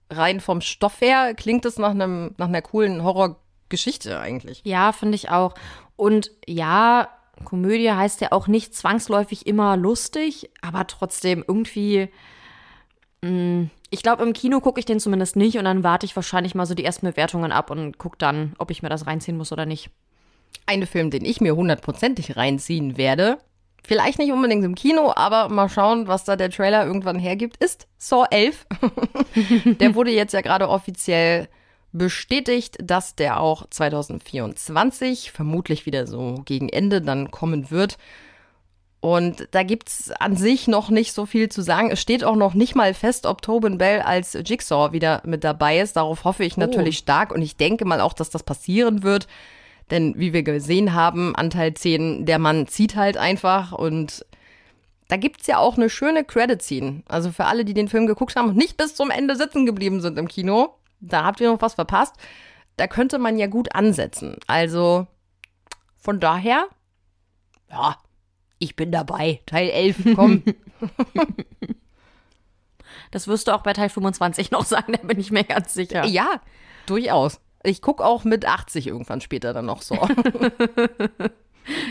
rein vom Stoff her klingt es nach einem nach einer coolen Horrorgeschichte eigentlich. Ja, finde ich auch. Und ja, Komödie heißt ja auch nicht zwangsläufig immer lustig, aber trotzdem irgendwie. Mh, ich glaube, im Kino gucke ich den zumindest nicht und dann warte ich wahrscheinlich mal so die ersten Bewertungen ab und gucke dann, ob ich mir das reinziehen muss oder nicht. Ein Film, den ich mir hundertprozentig reinziehen werde, vielleicht nicht unbedingt im Kino, aber mal schauen, was da der Trailer irgendwann hergibt, ist Saw 11. der wurde jetzt ja gerade offiziell bestätigt, dass der auch 2024 vermutlich wieder so gegen Ende dann kommen wird. Und da gibt es an sich noch nicht so viel zu sagen. Es steht auch noch nicht mal fest, ob Tobin Bell als Jigsaw wieder mit dabei ist. Darauf hoffe ich natürlich oh. stark und ich denke mal auch, dass das passieren wird. Denn wie wir gesehen haben, Anteil 10, der Mann zieht halt einfach und da gibt's ja auch eine schöne Credit-Scene. Also für alle, die den Film geguckt haben und nicht bis zum Ende sitzen geblieben sind im Kino, da habt ihr noch was verpasst. Da könnte man ja gut ansetzen. Also von daher, ja, ich bin dabei. Teil 11, komm. das wirst du auch bei Teil 25 noch sagen, da bin ich mir ganz sicher. Ja, durchaus. Ich gucke auch mit 80 irgendwann später dann noch so.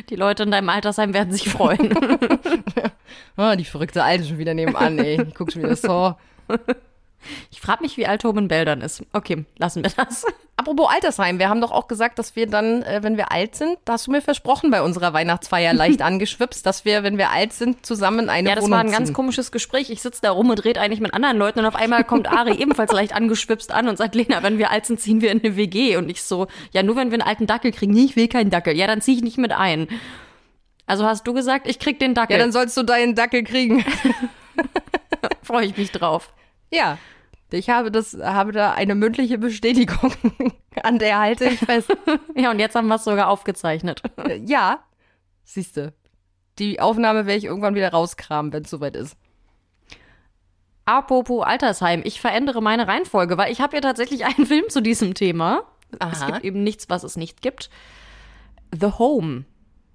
Die Leute in deinem Altersheim werden sich freuen. oh, die verrückte Alte schon wieder nebenan, ey. Ich guck schon wieder so. Ich frage mich, wie alt Tobin Bell dann ist. Okay, lassen wir das. Apropos Altersheim, wir haben doch auch gesagt, dass wir dann, äh, wenn wir alt sind, da hast du mir versprochen bei unserer Weihnachtsfeier leicht angeschwipst, dass wir, wenn wir alt sind, zusammen eine Ja, das Wohnung war ein ganz ziehen. komisches Gespräch. Ich sitze da rum und rede eigentlich mit anderen Leuten und auf einmal kommt Ari ebenfalls leicht angeschwipst an und sagt, Lena, wenn wir alt sind, ziehen wir in eine WG. Und ich so, ja, nur wenn wir einen alten Dackel kriegen. Nee, ich will keinen Dackel. Ja, dann ziehe ich nicht mit ein. Also hast du gesagt, ich krieg den Dackel. Ja, dann sollst du deinen Dackel kriegen. Freue ich mich drauf. Ja. Ich habe das, habe da eine mündliche Bestätigung, an der halte ich fest. ja, und jetzt haben wir es sogar aufgezeichnet. Ja, siehste. Die Aufnahme werde ich irgendwann wieder rauskramen, wenn es soweit ist. Apropos Altersheim, ich verändere meine Reihenfolge, weil ich habe ja tatsächlich einen Film zu diesem Thema. Aha. Es gibt eben nichts, was es nicht gibt. The Home.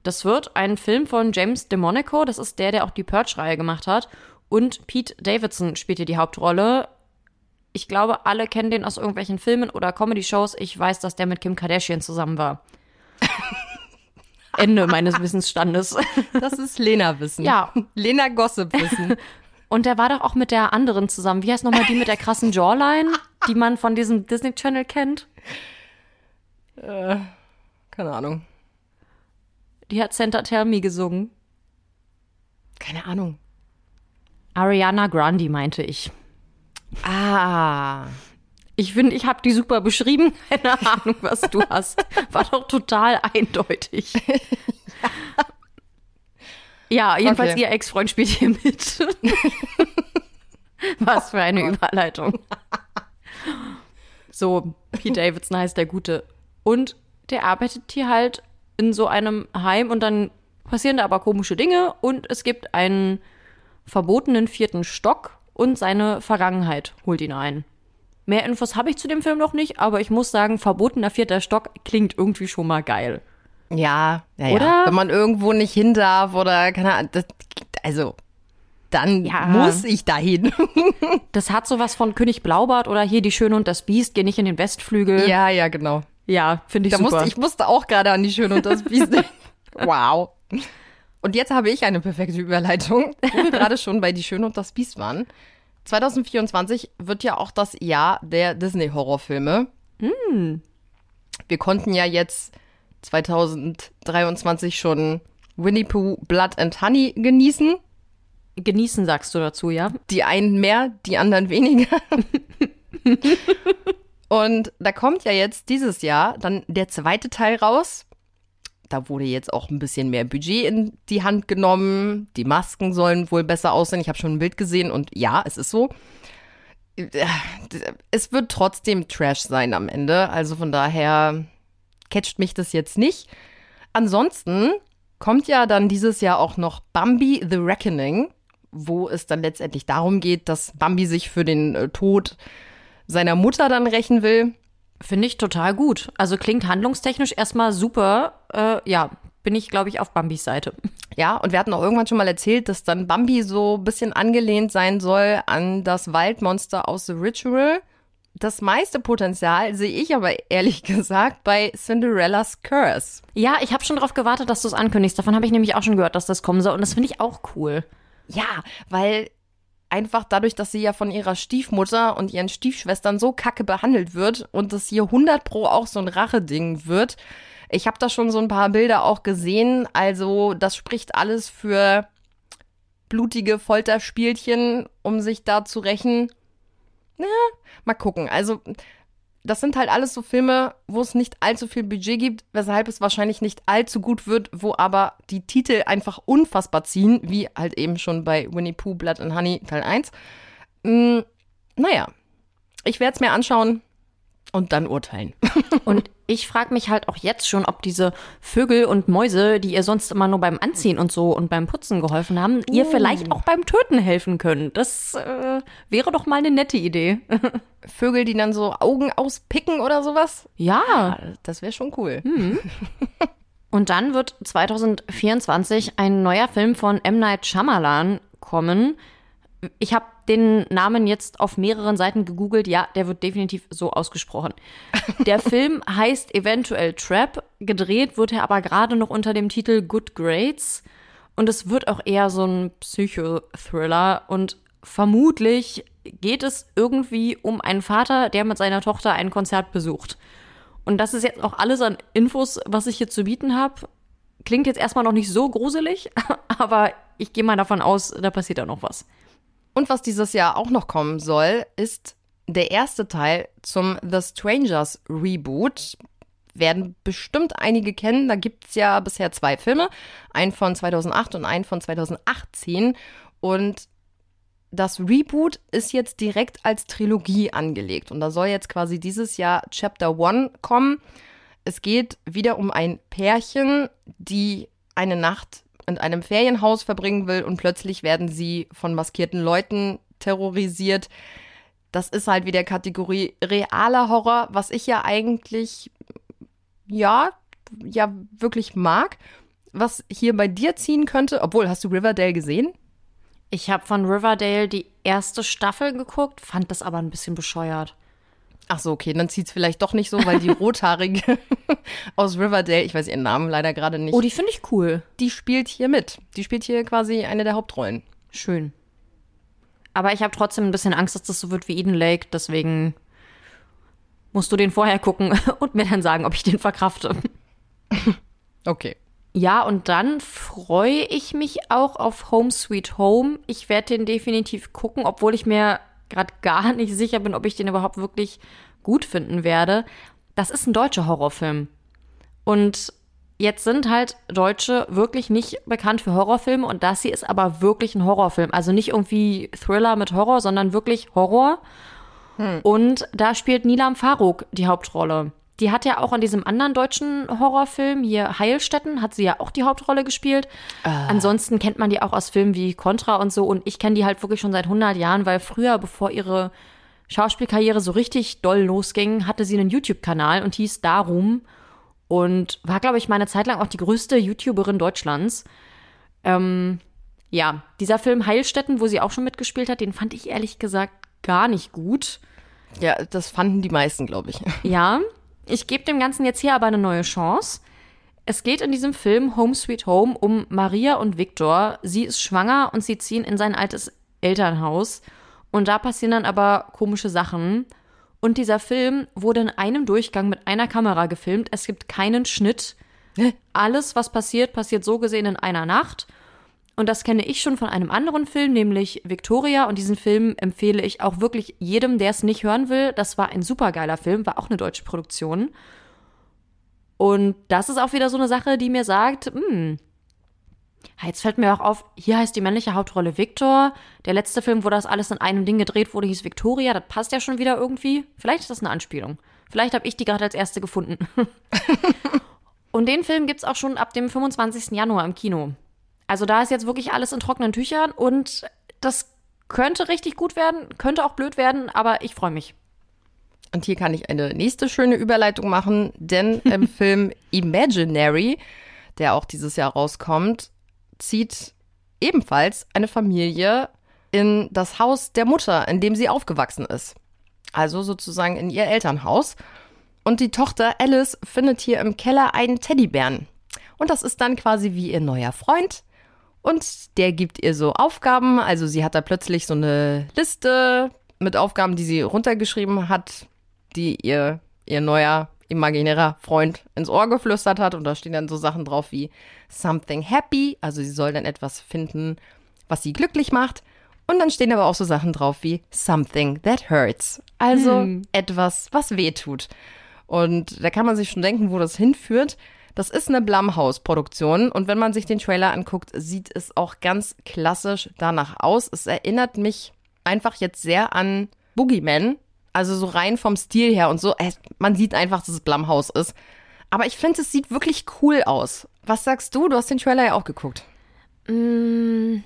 Das wird ein Film von James DeMonico, das ist der, der auch die Purge-Reihe gemacht hat. Und Pete Davidson spielt hier die Hauptrolle Ich glaube, alle kennen den aus irgendwelchen Filmen oder Comedy-Shows. Ich weiß, dass der mit Kim Kardashian zusammen war. Ende meines Wissensstandes. Das ist Lena-Wissen. Ja. Lena Gossip-Wissen. Und der war doch auch mit der anderen zusammen. Wie heißt nochmal die mit der krassen Jawline, die man von diesem Disney Channel kennt? Äh, keine Ahnung. Die hat Santa Tell Me gesungen. Keine Ahnung. Ariana Grande meinte ich. Ah. Ich finde, ich habe die super beschrieben. Keine Ahnung, was du hast. War doch total eindeutig. ja, jedenfalls Okay. ihr Ex-Freund spielt hier mit. was für eine Überleitung. So, Pete Davidson heißt der Gute. Und der arbeitet hier halt in so einem Heim und dann passieren da aber komische Dinge und es gibt einen verbotenen vierten Stock und seine Vergangenheit holt ihn ein. Mehr Infos habe ich zu dem Film noch nicht, aber ich muss sagen, verbotener vierter Stock klingt irgendwie schon mal geil. Ja, ja, ja. Oder? Wenn man irgendwo nicht hin darf oder keine Ahnung, das, also dann Ja. muss ich dahin. Das hat sowas von König Blaubart oder hier die Schöne und das Biest, geh nicht in den Westflügel. ja, ja, genau. Ja, finde ich Da super. musste, ich musste auch gerade an die Schöne und das Biest. denken. wow. Und jetzt habe ich eine perfekte Überleitung, wo wir gerade schon bei Die Schöne und das Biest waren. 2024 wird ja auch das Jahr der Disney-Horrorfilme. Wir konnten ja jetzt 2023 schon Winnie Pooh Blood and Honey genießen. Genießen sagst du dazu, ja? Die einen mehr, die anderen weniger. Und da kommt ja jetzt dieses Jahr dann der zweite Teil raus. Da wurde jetzt auch ein bisschen mehr Budget in die Hand genommen. Die Masken sollen wohl besser aussehen. Ich habe schon ein Bild gesehen und ja, es ist so. Es wird trotzdem Trash sein am Ende. Also von daher catcht mich das jetzt nicht. Ansonsten kommt ja dann dieses Jahr auch noch Bambi The Reckoning, wo es dann letztendlich darum geht, dass Bambi sich für den äh, Tod seiner Mutter dann rächen will. Finde ich total gut. Also klingt handlungstechnisch erstmal super. Äh, ja, bin ich, glaube ich, auf Bambis Seite. Ja, und wir hatten auch irgendwann schon mal erzählt, dass dann Bambi so ein bisschen angelehnt sein soll an das Waldmonster aus The Ritual. Das meiste Potenzial sehe ich aber ehrlich gesagt bei Cinderella's Curse. Ja, ich habe schon darauf gewartet, dass du es ankündigst. Davon habe ich nämlich auch schon gehört, dass das kommen soll. Und das finde ich auch cool. Ja, weil einfach dadurch, dass sie ja von ihrer Stiefmutter und ihren Stiefschwestern so kacke behandelt wird und das hier 100 pro auch so ein Racheding wird. Ich habe da schon so ein paar Bilder auch gesehen. Also das spricht alles für blutige Folterspielchen, um sich da zu rächen. Na, mal gucken. Also das sind halt alles so Filme, wo es nicht allzu viel Budget gibt, weshalb es wahrscheinlich nicht allzu gut wird, wo aber die Titel einfach unfassbar ziehen, wie halt eben schon bei Winnie Pooh, Blood and Honey Teil 1. Mm, naja, ich werde es mir anschauen und dann urteilen. Und ich frage mich halt auch jetzt schon, ob diese Vögel und Mäuse, die ihr sonst immer nur beim Anziehen und so und beim Putzen geholfen haben, ihr vielleicht auch beim Töten helfen können. Das äh, wäre doch mal eine nette Idee. Vögel, die dann so Augen auspicken oder sowas. ja. Das wäre schon cool. Und dann wird 2024 ein neuer Film von M. Night Shyamalan kommen. Ich habe den Namen jetzt auf mehreren Seiten gegoogelt. Ja, der wird definitiv so ausgesprochen. Der Film heißt eventuell Trap. Gedreht wird er aber gerade noch unter dem Titel Good Grades. Und es wird auch eher so ein Psychothriller. Und vermutlich geht es irgendwie um einen Vater, der mit seiner Tochter ein Konzert besucht. Und das ist jetzt auch alles an Infos, was ich hier zu bieten habe. Klingt jetzt erstmal noch nicht so gruselig, aber ich gehe mal davon aus, da passiert da noch was. Und was dieses Jahr auch noch kommen soll, ist der erste Teil zum The Strangers Reboot. Werden bestimmt einige kennen. Da gibt es ja bisher zwei Filme. Einen von 2008 und einen von 2018. Und das Reboot ist jetzt direkt als Trilogie angelegt. Und da soll jetzt quasi dieses Jahr Chapter One kommen. Es geht wieder um ein Pärchen, die eine Nacht in einem Ferienhaus verbringen will und plötzlich werden sie von maskierten Leuten terrorisiert. Das ist halt wieder Kategorie realer Horror, was ich ja eigentlich ja, ja wirklich mag. Was hier bei dir ziehen könnte, obwohl, hast du Riverdale gesehen? Ich habe von Riverdale die erste Staffel geguckt, fand das aber ein bisschen bescheuert. Ach so, okay, dann zieht's vielleicht doch nicht so, weil die Rothaarige aus Riverdale, ich weiß ihren Namen leider gerade nicht. Oh, die finde ich cool. Die spielt hier mit. Die spielt hier quasi eine der Hauptrollen. Schön. Aber ich habe trotzdem ein bisschen Angst, dass das so wird wie Eden Lake, deswegen musst du den vorher gucken und mir dann sagen, ob ich den verkrafte. Okay. Ja, und dann freue ich mich auch auf Home Sweet Home. Ich werde den definitiv gucken, obwohl ich mir gerade gar nicht sicher bin, ob ich den überhaupt wirklich gut finden werde. Das ist ein deutscher Horrorfilm. Und jetzt sind halt Deutsche wirklich nicht bekannt für Horrorfilme und das hier ist aber wirklich ein Horrorfilm. Also nicht irgendwie Thriller mit Horror, sondern wirklich Horror. Hm. Und da spielt Nilam Farouk die Hauptrolle. Die hat ja auch an diesem anderen deutschen Horrorfilm hier Heilstätten, hat sie ja auch die Hauptrolle gespielt. Äh. Ansonsten kennt man die auch aus Filmen wie Contra und so. Und ich kenne die halt wirklich schon seit 100 Jahren, weil früher, bevor ihre Schauspielkarriere so richtig doll losging, hatte sie einen YouTube-Kanal und hieß Darum. Und war, glaube ich, meine Zeit lang auch die größte YouTuberin Deutschlands. Ähm, ja, dieser Film Heilstätten, wo sie auch schon mitgespielt hat, den fand ich ehrlich gesagt gar nicht gut. Ja, das fanden die meisten, glaube ich. Ja, ich gebe dem Ganzen jetzt hier aber eine neue Chance. Es geht in diesem Film Home Sweet Home um Maria und Victor. Sie ist schwanger und sie ziehen in sein altes Elternhaus. Und da passieren dann aber komische Sachen. Und dieser Film wurde in einem Durchgang mit einer Kamera gefilmt. Es gibt keinen Schnitt. Alles, was passiert, passiert so gesehen in einer Nacht. Und das kenne ich schon von einem anderen Film, nämlich Victoria. Und diesen Film empfehle ich auch wirklich jedem, der es nicht hören will. Das war ein supergeiler Film, war auch eine deutsche Produktion. Und das ist auch wieder so eine Sache, die mir sagt, hm, Jetzt fällt mir auch auf, hier heißt die männliche Hauptrolle Victor. Der letzte Film, wo das alles in einem Ding gedreht wurde, hieß Victoria. Das passt ja schon wieder irgendwie. Vielleicht ist das eine Anspielung. Vielleicht habe ich die gerade als erste gefunden. Und den Film gibt es auch schon ab dem 25. Januar im Kino. Also da ist jetzt wirklich alles in trockenen Tüchern und das könnte richtig gut werden, könnte auch blöd werden, aber ich freue mich. Und hier kann ich eine nächste schöne Überleitung machen, denn im Film Imaginary, der auch dieses Jahr rauskommt, zieht ebenfalls eine Familie in das Haus der Mutter, in dem sie aufgewachsen ist. Also sozusagen in ihr Elternhaus. Und die Tochter Alice findet hier im Keller einen Teddybären. Und das ist dann quasi wie ihr neuer Freund. Und der gibt ihr so Aufgaben. Also sie hat da plötzlich so eine Liste mit Aufgaben, die sie runtergeschrieben hat, die ihr, ihr neuer imaginärer Freund ins Ohr geflüstert hat. Und da stehen dann so Sachen drauf wie something happy. Also sie soll dann etwas finden, was sie glücklich macht. Und dann stehen aber auch so Sachen drauf wie something that hurts. Also hm. etwas, was weh tut. Und da kann man sich schon denken, wo das hinführt. Das ist eine Blumhouse-Produktion und wenn man sich den Trailer anguckt, sieht es auch ganz klassisch danach aus. Es erinnert mich einfach jetzt sehr an Boogeyman, also so rein vom Stil her und so. Man sieht einfach, dass es Blumhouse ist. Aber ich finde, es sieht wirklich cool aus. Was sagst du? Du hast den Trailer ja auch geguckt. Mm,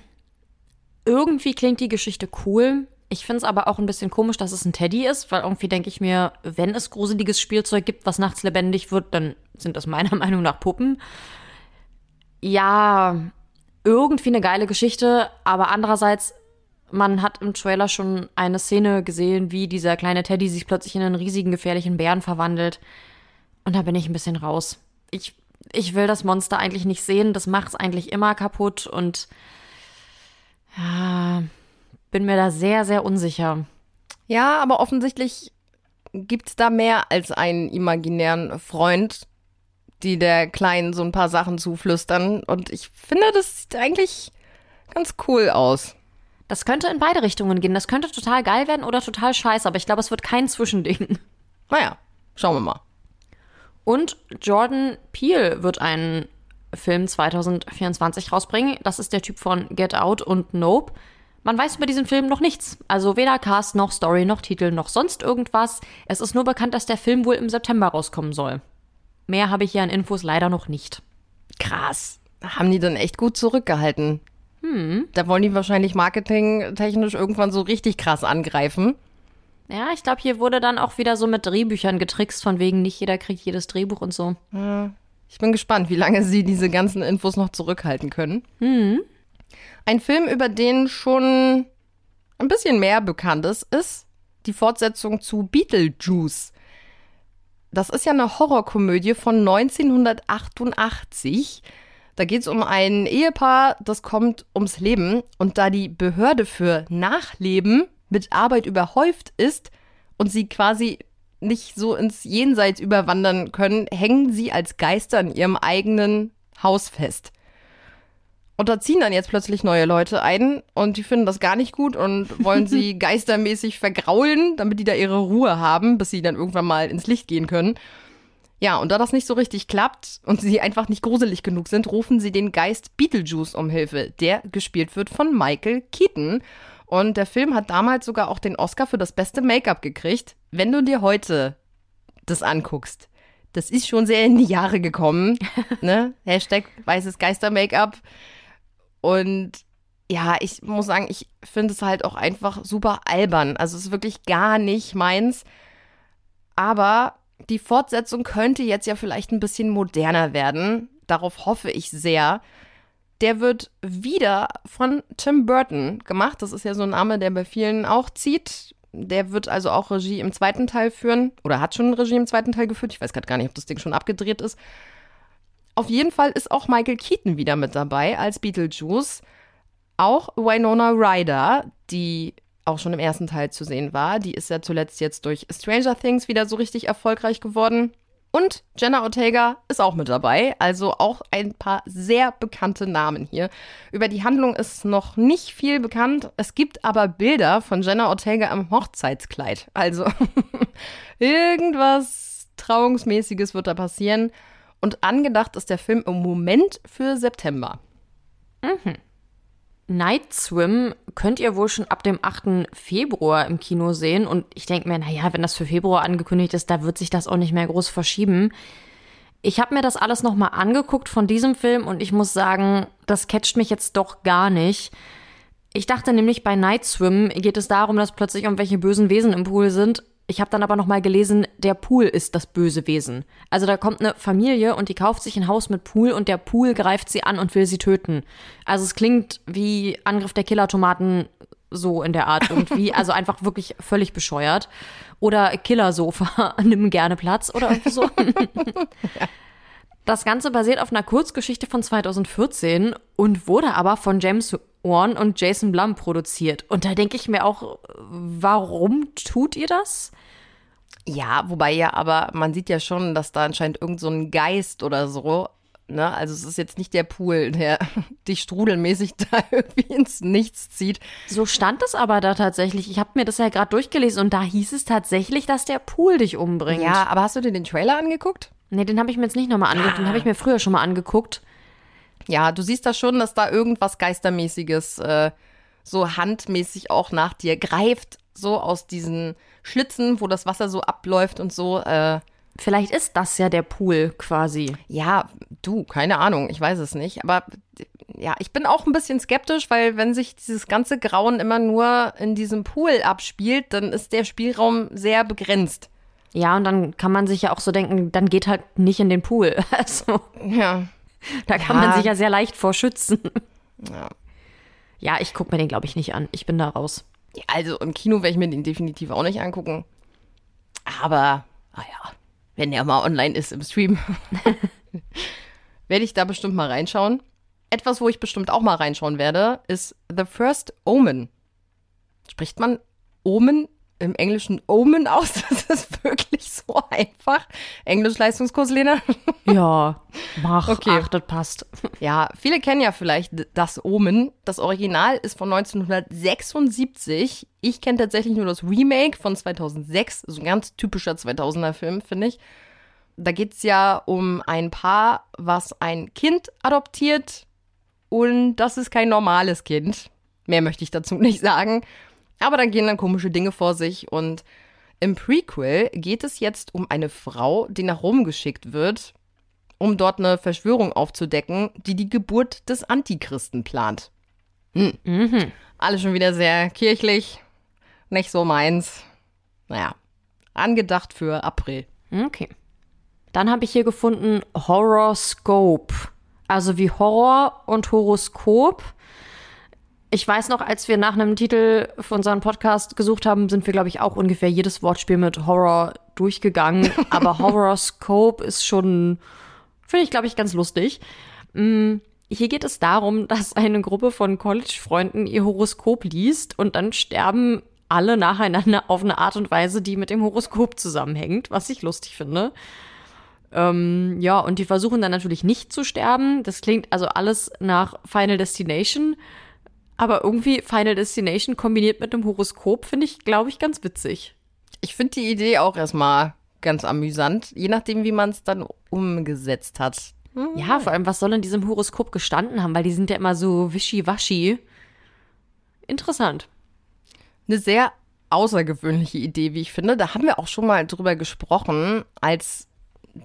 irgendwie klingt die Geschichte cool. Ich finde es aber auch ein bisschen komisch, dass es ein Teddy ist, weil irgendwie denke ich mir, wenn es gruseliges Spielzeug gibt, was nachts lebendig wird, dann sind das meiner Meinung nach Puppen. Ja, irgendwie eine geile Geschichte, aber andererseits, man hat im Trailer schon eine Szene gesehen, wie dieser kleine Teddy sich plötzlich in einen riesigen, gefährlichen Bären verwandelt. Und da bin ich ein bisschen raus. Ich, ich will das Monster eigentlich nicht sehen, das macht es eigentlich immer kaputt und ja bin mir da sehr, sehr unsicher. Ja, aber offensichtlich gibt es da mehr als einen imaginären Freund, die der Kleinen so ein paar Sachen zuflüstern. Und ich finde, das sieht eigentlich ganz cool aus. Das könnte in beide Richtungen gehen. Das könnte total geil werden oder total scheiße, aber ich glaube, es wird kein Zwischending. Naja, schauen wir mal. Und Jordan Peele wird einen Film 2024 rausbringen. Das ist der Typ von Get Out und Nope. Man weiß über diesen Film noch nichts. Also weder Cast noch Story noch Titel noch sonst irgendwas. Es ist nur bekannt, dass der Film wohl im September rauskommen soll. Mehr habe ich hier an Infos leider noch nicht. Krass. Haben die dann echt gut zurückgehalten? Hm. Da wollen die wahrscheinlich marketingtechnisch irgendwann so richtig krass angreifen. Ja, ich glaube, hier wurde dann auch wieder so mit Drehbüchern getrickst, von wegen nicht jeder kriegt jedes Drehbuch und so. Ja. Ich bin gespannt, wie lange sie diese ganzen Infos noch zurückhalten können. Hm. Ein Film, über den schon ein bisschen mehr bekannt ist, ist die Fortsetzung zu Beetlejuice. Das ist ja eine Horrorkomödie von 1988. Da geht es um ein Ehepaar, das kommt ums Leben. Und da die Behörde für Nachleben mit Arbeit überhäuft ist und sie quasi nicht so ins Jenseits überwandern können, hängen sie als Geister in ihrem eigenen Haus fest. Und da ziehen dann jetzt plötzlich neue Leute ein und die finden das gar nicht gut und wollen sie geistermäßig vergraulen, damit die da ihre Ruhe haben, bis sie dann irgendwann mal ins Licht gehen können. Ja, und da das nicht so richtig klappt und sie einfach nicht gruselig genug sind, rufen sie den Geist Beetlejuice um Hilfe, der gespielt wird von Michael Keaton. Und der Film hat damals sogar auch den Oscar für das beste Make-up gekriegt. Wenn du dir heute das anguckst, das ist schon sehr in die Jahre gekommen. ne? Hashtag weißes Geister-Make-up. Und ja, ich muss sagen, ich finde es halt auch einfach super albern. Also es ist wirklich gar nicht meins. Aber die Fortsetzung könnte jetzt ja vielleicht ein bisschen moderner werden. Darauf hoffe ich sehr. Der wird wieder von Tim Burton gemacht. Das ist ja so ein Name, der bei vielen auch zieht. Der wird also auch Regie im zweiten Teil führen oder hat schon Regie im zweiten Teil geführt. Ich weiß gerade gar nicht, ob das Ding schon abgedreht ist. Auf jeden Fall ist auch Michael Keaton wieder mit dabei als Beetlejuice. Auch Winona Ryder, die auch schon im ersten Teil zu sehen war. Die ist ja zuletzt jetzt durch Stranger Things wieder so richtig erfolgreich geworden. Und Jenna Ortega ist auch mit dabei, also auch ein paar sehr bekannte Namen hier. Über die Handlung ist noch nicht viel bekannt. Es gibt aber Bilder von Jenna Ortega im Hochzeitskleid. Also irgendwas Trauungsmäßiges wird da passieren. Und angedacht ist der Film im Moment für September. Mhm. Night Swim könnt ihr wohl schon ab dem 8. Februar im Kino sehen. Und ich denke mir, naja, wenn das für Februar angekündigt ist, da wird sich das auch nicht mehr groß verschieben. Ich habe mir das alles nochmal angeguckt von diesem Film und ich muss sagen, das catcht mich jetzt doch gar nicht. Ich dachte nämlich, bei Night Swim geht es darum, dass plötzlich irgendwelche bösen Wesen im Pool sind ich habe dann aber noch mal gelesen, der Pool ist das böse Wesen. Also da kommt eine Familie und die kauft sich ein Haus mit Pool und der Pool greift sie an und will sie töten. Also es klingt wie Angriff der Killertomaten so in der Art irgendwie, also einfach wirklich völlig bescheuert. Oder Killersofa, nimm gerne Platz oder irgendwie so. Das Ganze basiert auf einer Kurzgeschichte von 2014 und wurde aber von James Wan und Jason Blum produziert. Und da denke ich mir auch, warum tut ihr das? Ja, wobei ja, aber man sieht ja schon, dass da anscheinend irgend so ein Geist oder so, ne? Also es ist jetzt nicht der Pool, der dich strudelmäßig da irgendwie ins Nichts zieht. So stand es aber da tatsächlich. Ich habe mir das ja gerade durchgelesen und da hieß es tatsächlich, dass der Pool dich umbringt. Ja, aber hast du dir den Trailer angeguckt? Nee, den habe ich mir jetzt nicht nochmal angeguckt. Den habe ich mir früher schon mal angeguckt. Ja, du siehst da schon, dass da irgendwas Geistermäßiges, äh, so handmäßig auch nach dir greift, so aus diesen Schlitzen, wo das Wasser so abläuft und so. Äh, Vielleicht ist das ja der Pool quasi. Ja, du, keine Ahnung, ich weiß es nicht. Aber ja, ich bin auch ein bisschen skeptisch, weil wenn sich dieses ganze Grauen immer nur in diesem Pool abspielt, dann ist der Spielraum sehr begrenzt. Ja, und dann kann man sich ja auch so denken, dann geht halt nicht in den Pool. Also, ja. Da kann Ja. man sich ja sehr leicht vor schützen. Ja. Ja, ich gucke mir den, glaube ich, nicht an. Ich bin da raus. Ja, Also im Kino werde ich mir den definitiv auch nicht angucken. Aber, naja, wenn der mal online ist im Stream, werde ich da bestimmt mal reinschauen. Etwas, wo ich bestimmt auch mal reinschauen werde, ist The First Omen. Spricht man Omen im Englischen Omen aus? Das ist wirklich so einfach. Englisch-Leistungskurs, Lena? Ja, mach. Okay. Ach, das passt. Ja, viele kennen ja vielleicht das Omen. Das Original ist von 1976. Ich kenne tatsächlich nur das Remake von 2006. So ein ganz typischer 2000er Film, finde ich. Da geht es ja um ein Paar, was ein Kind adoptiert. Und das ist kein normales Kind. Mehr möchte ich dazu nicht sagen. Aber dann gehen dann komische Dinge vor sich. Und im Prequel geht es jetzt um eine Frau, die nach Rom geschickt wird, um dort eine Verschwörung aufzudecken, die die Geburt des Antichristen plant. Hm. Mhm. Alles schon wieder sehr kirchlich, nicht so meins. Naja, angedacht für April. Okay. Dann habe ich hier gefunden Horoscope. Also wie Horror und Horoskop. Ich weiß noch, als wir nach einem Titel für unseren Podcast gesucht haben, sind wir, glaube ich, auch ungefähr jedes Wortspiel mit Horror durchgegangen. Aber Horoscope ist schon, finde ich, glaube ich, ganz lustig. Mm, Hier geht es darum, dass eine Gruppe von College-Freunden ihr Horoskop liest und dann sterben alle nacheinander auf eine Art und Weise, die mit dem Horoskop zusammenhängt, was ich lustig finde. Ähm, ja, und die versuchen dann natürlich nicht zu sterben. Das klingt also alles nach Final Destination. Aber irgendwie Final Destination kombiniert mit einem Horoskop finde ich, glaube ich, ganz witzig. Ich finde die Idee auch erstmal ganz amüsant, je nachdem, wie man es dann umgesetzt hat. Ja, vor allem, was soll in diesem Horoskop gestanden haben? Weil die sind ja immer so wischiwaschi. Interessant. Eine sehr außergewöhnliche Idee, wie ich finde. Da haben wir auch schon mal drüber gesprochen, als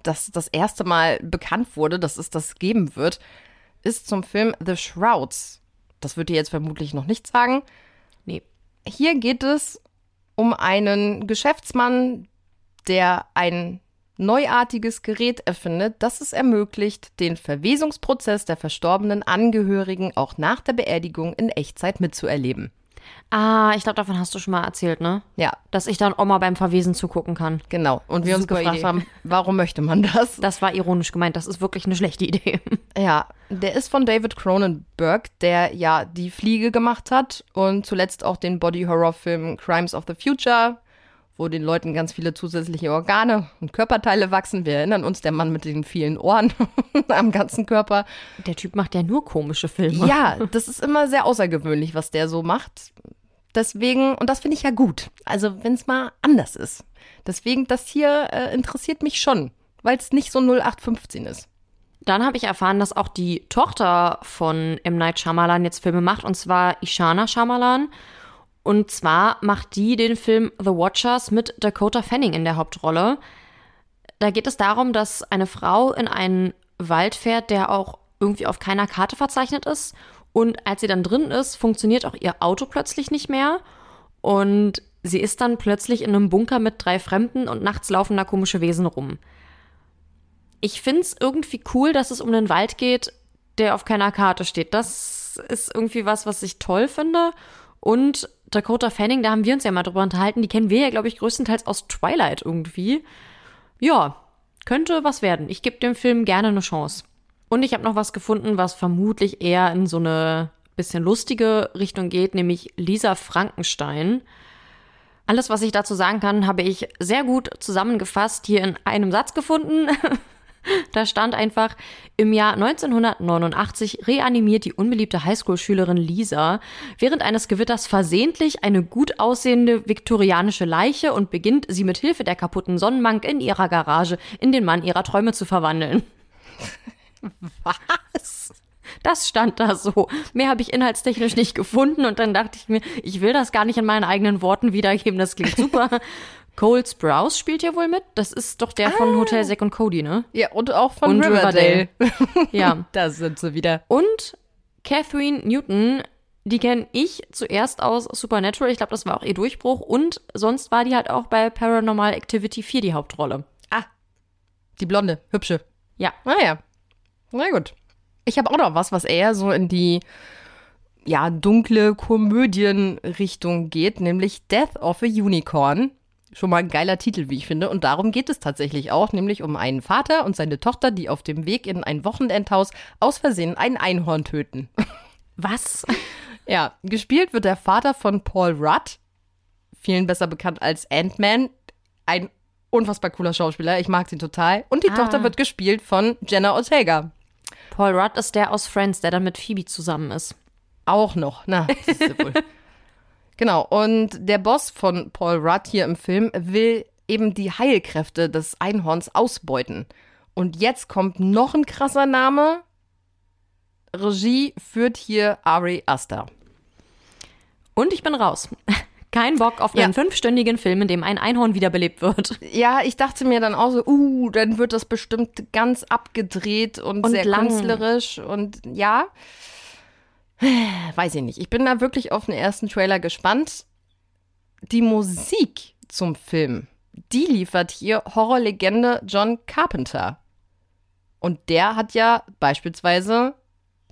das das erste Mal bekannt wurde, dass es das geben wird, ist zum Film The Shrouds. Das wird dir jetzt vermutlich noch nicht sagen. Nee. Hier geht es um einen Geschäftsmann, der ein neuartiges Gerät erfindet, das es ermöglicht, den Verwesungsprozess der verstorbenen Angehörigen auch nach der Beerdigung in Echtzeit mitzuerleben. Ah, ich glaube, davon hast du schon mal erzählt, ne? Ja. Dass ich dann Oma beim Verwesen zugucken kann. Genau. Und wir uns gefragt Idee. haben, warum möchte man das? Das war ironisch gemeint, das ist wirklich eine schlechte Idee. Ja, der ist von David Cronenberg, der ja die Fliege gemacht hat und zuletzt auch den Body-Horror-Film Crimes of the Future, wo den Leuten ganz viele zusätzliche Organe und Körperteile wachsen. Wir erinnern uns, der Mann mit den vielen Ohren am ganzen Körper. Der Typ macht ja nur komische Filme. Ja, das ist immer sehr außergewöhnlich, was der so macht. Deswegen, und das finde ich ja gut. Also, wenn es mal anders ist. Deswegen, das hier äh, interessiert mich schon, weil es nicht so 0815 ist. Dann habe ich erfahren, dass auch die Tochter von M. Night Shyamalan jetzt Filme macht, und zwar Ishana Shyamalan. Und zwar macht die den Film The Watchers mit Dakota Fanning in der Hauptrolle. Da geht es darum, dass eine Frau in einen Wald fährt, der auch irgendwie auf keiner Karte verzeichnet ist. Und als sie dann drin ist, funktioniert auch ihr Auto plötzlich nicht mehr. Und sie ist dann plötzlich in einem Bunker mit drei Fremden und nachts laufen da komische Wesen rum. Ich finde es irgendwie cool, dass es um einen Wald geht, der auf keiner Karte steht. Das ist irgendwie was, was ich toll finde. Und Dakota Fanning, da haben wir uns ja mal drüber unterhalten, die kennen wir ja, glaube ich, größtenteils aus Twilight irgendwie. Ja, könnte was werden. Ich gebe dem Film gerne eine Chance. Und ich habe noch was gefunden, was vermutlich eher in so eine bisschen lustige Richtung geht, nämlich Lisa Frankenstein. Alles, was ich dazu sagen kann, habe ich sehr gut zusammengefasst hier in einem Satz gefunden. Da stand einfach, im Jahr 1989 reanimiert die unbeliebte Highschool-Schülerin Lisa während eines Gewitters versehentlich eine gut aussehende viktorianische Leiche und beginnt, sie mit Hilfe der kaputten Sonnenbank in ihrer Garage in den Mann ihrer Träume zu verwandeln. Was? Das stand da so. Mehr habe ich inhaltstechnisch nicht gefunden und dann dachte ich mir, ich will das gar nicht in meinen eigenen Worten wiedergeben, das klingt super. Cole Sprouse spielt ja wohl mit. Das ist doch der von Hotel Zack und Cody, ne? Ja, und auch von Und Riverdale. ja. Da sind sie wieder. Und Catherine Newton, die kenne ich zuerst aus Supernatural. Ich glaube, das war auch ihr Durchbruch. Und sonst war die halt auch bei Paranormal Activity 4 die Hauptrolle. Ah, die blonde, hübsche. Ja. Naja, na gut. Ich habe auch noch was, was eher so in die ja, dunkle Komödienrichtung geht, nämlich Death of a Unicorn. Schon mal ein geiler Titel, wie ich finde. Und darum geht es tatsächlich auch, nämlich um einen Vater und seine Tochter, die auf dem Weg in ein Wochenendhaus aus Versehen ein Einhorn töten. Was? Ja, gespielt wird der Vater von Paul Rudd, vielen besser bekannt als Ant-Man. Ein unfassbar cooler Schauspieler, ich mag sie total. Und die Ah. Tochter wird gespielt von Jenna Ortega. Paul Rudd ist der aus Friends, der dann mit Phoebe zusammen ist. Auch noch, na, siehst du wohl. genau, und der Boss von Paul Rudd hier im Film will eben die Heilkräfte des Einhorns ausbeuten. Und jetzt kommt noch ein krasser Name. Regie führt hier Ari Aster. Und ich bin raus. Kein Bock auf Ja. einen fünfstündigen Film, in dem ein Einhorn wiederbelebt wird. Ja, ich dachte mir dann auch so, uh, dann wird das bestimmt ganz abgedreht und, Und sehr lang. künstlerisch und ja. Weiß ich nicht. Ich bin da wirklich auf den ersten Trailer gespannt. Die Musik zum Film, die liefert hier Horrorlegende John Carpenter. Und der hat ja beispielsweise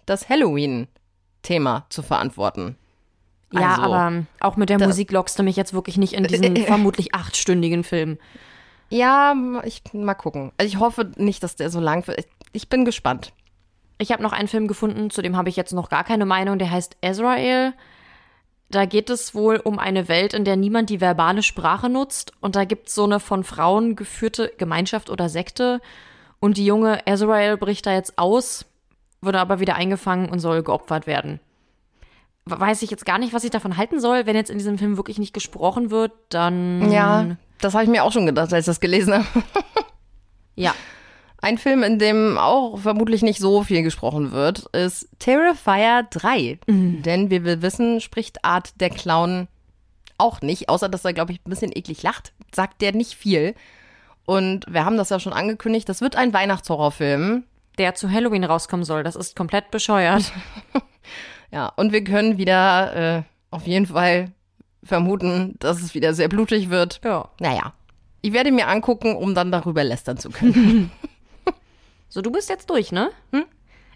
das Halloween-Thema zu verantworten. Ja, Also, aber auch mit der da- Musik lockst du mich jetzt wirklich nicht in diesen vermutlich achtstündigen Film. Ja, ich mal gucken. Also ich hoffe nicht, dass der so lang wird. Ich, ich bin gespannt. Ich habe noch einen Film gefunden, zu dem habe ich jetzt noch gar keine Meinung, der heißt Azrael. Da geht es wohl um eine Welt, in der niemand die verbale Sprache nutzt. Und da gibt es so eine von Frauen geführte Gemeinschaft oder Sekte. Und die junge Azrael bricht da jetzt aus, wird aber wieder eingefangen und soll geopfert werden. Weiß ich jetzt gar nicht, was ich davon halten soll. Wenn jetzt in diesem Film wirklich nicht gesprochen wird, dann. Ja, das habe ich mir auch schon gedacht, als ich das gelesen habe. Ja. Ein Film, in dem auch vermutlich nicht so viel gesprochen wird, ist Terrifier 3. Denn wie wir wissen, spricht Art der Clown auch nicht, außer dass er, glaube ich, ein bisschen eklig lacht, sagt der nicht viel. Und wir haben das ja schon angekündigt, das wird ein Weihnachtshorrorfilm. Der zu Halloween rauskommen soll. Das ist komplett bescheuert. Ja, und wir können wieder äh, auf jeden Fall vermuten, dass es wieder sehr blutig wird. Ja. Naja, ich werde mir angucken, um dann darüber lästern zu können. So, du bist jetzt durch, ne? Hm?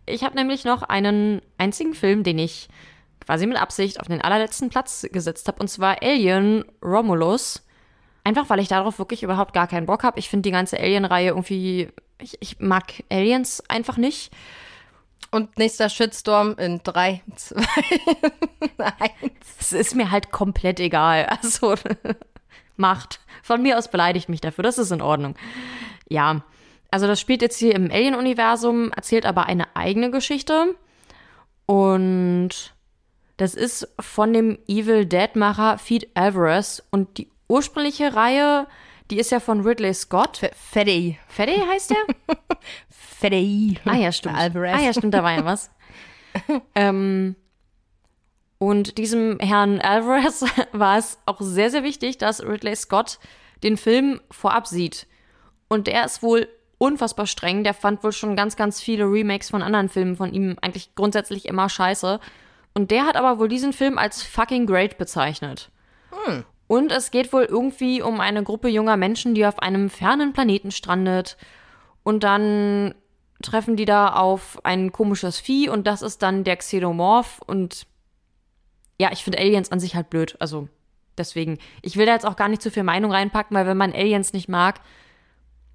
Ich habe nämlich noch einen einzigen Film, den ich quasi mit Absicht auf den allerletzten Platz gesetzt habe, und zwar Alien Romulus. Einfach weil ich darauf wirklich überhaupt gar keinen Bock habe. Ich finde die ganze Alien-Reihe irgendwie. Ich, ich mag Aliens einfach nicht. Und nächster Shitstorm in 3, 2, 1. Es ist mir halt komplett egal. Also, macht. Von mir aus beleidigt mich dafür. Das ist in Ordnung. Ja. Also, das spielt jetzt hier im Alien-Universum, erzählt aber eine eigene Geschichte. Und das ist von dem Evil Dead-Macher Feed Alvarez. Und die ursprüngliche Reihe, die ist ja von Ridley Scott. Freddy. Freddy heißt der? Freddy. Ah ja, stimmt. Alvarez. Ah ja, stimmt, da war ja was. ähm, und diesem Herrn Alvarez war es auch sehr, sehr wichtig, dass Ridley Scott den Film vorab sieht. Und der ist wohl unfassbar streng. Der fand wohl schon ganz, ganz viele Remakes von anderen Filmen von ihm eigentlich grundsätzlich immer scheiße. Und der hat aber wohl diesen Film als fucking great bezeichnet. Hm. Und es geht wohl irgendwie um eine Gruppe junger Menschen, die auf einem fernen Planeten strandet. Und dann treffen die da auf ein komisches Vieh und das ist dann der Xenomorph. Und ja, ich finde Aliens an sich halt blöd. Also deswegen, ich will da jetzt auch gar nicht zu viel Meinung reinpacken, weil wenn man Aliens nicht mag,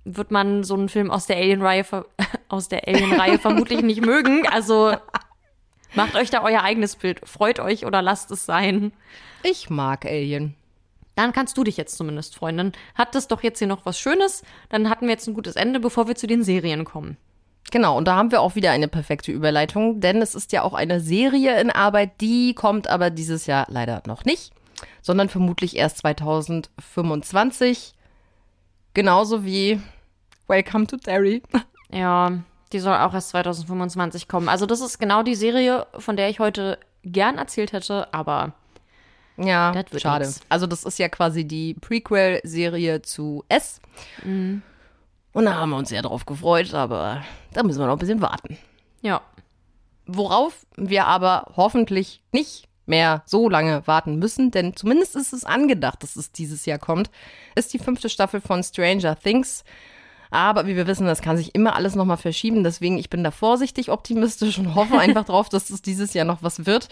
wird man so einen Film aus der Alien-Reihe ver- aus der Alien-Reihe vermutlich nicht mögen. Also macht euch da euer eigenes Bild. Freut euch oder lasst es sein. Ich mag Alien. Dann kannst du dich jetzt zumindest freuen. Dann hat das doch jetzt hier noch was Schönes. Dann hatten wir jetzt ein gutes Ende, bevor wir zu den Serien kommen. Genau, und da haben wir auch wieder eine perfekte Überleitung, denn es ist ja auch eine Serie in Arbeit, die kommt aber dieses Jahr leider noch nicht, sondern vermutlich erst 2025. Genauso wie Welcome to Derry. Ja, die soll auch erst 2025 kommen. Also das ist genau die Serie, von der ich heute gern erzählt hätte, aber Ja, schade. nix. Also das ist ja quasi die Prequel-Serie zu S. Mhm. Und da haben wir uns sehr drauf gefreut, aber da müssen wir noch ein bisschen warten. ja. Worauf wir aber hoffentlich nicht mehr so lange warten müssen, denn zumindest ist es angedacht, dass es dieses Jahr kommt, ist die fünfte Staffel von Stranger Things. Aber wie wir wissen, das kann sich immer alles nochmal verschieben. Deswegen, ich bin da vorsichtig optimistisch und hoffe einfach drauf, dass es dieses Jahr noch was wird.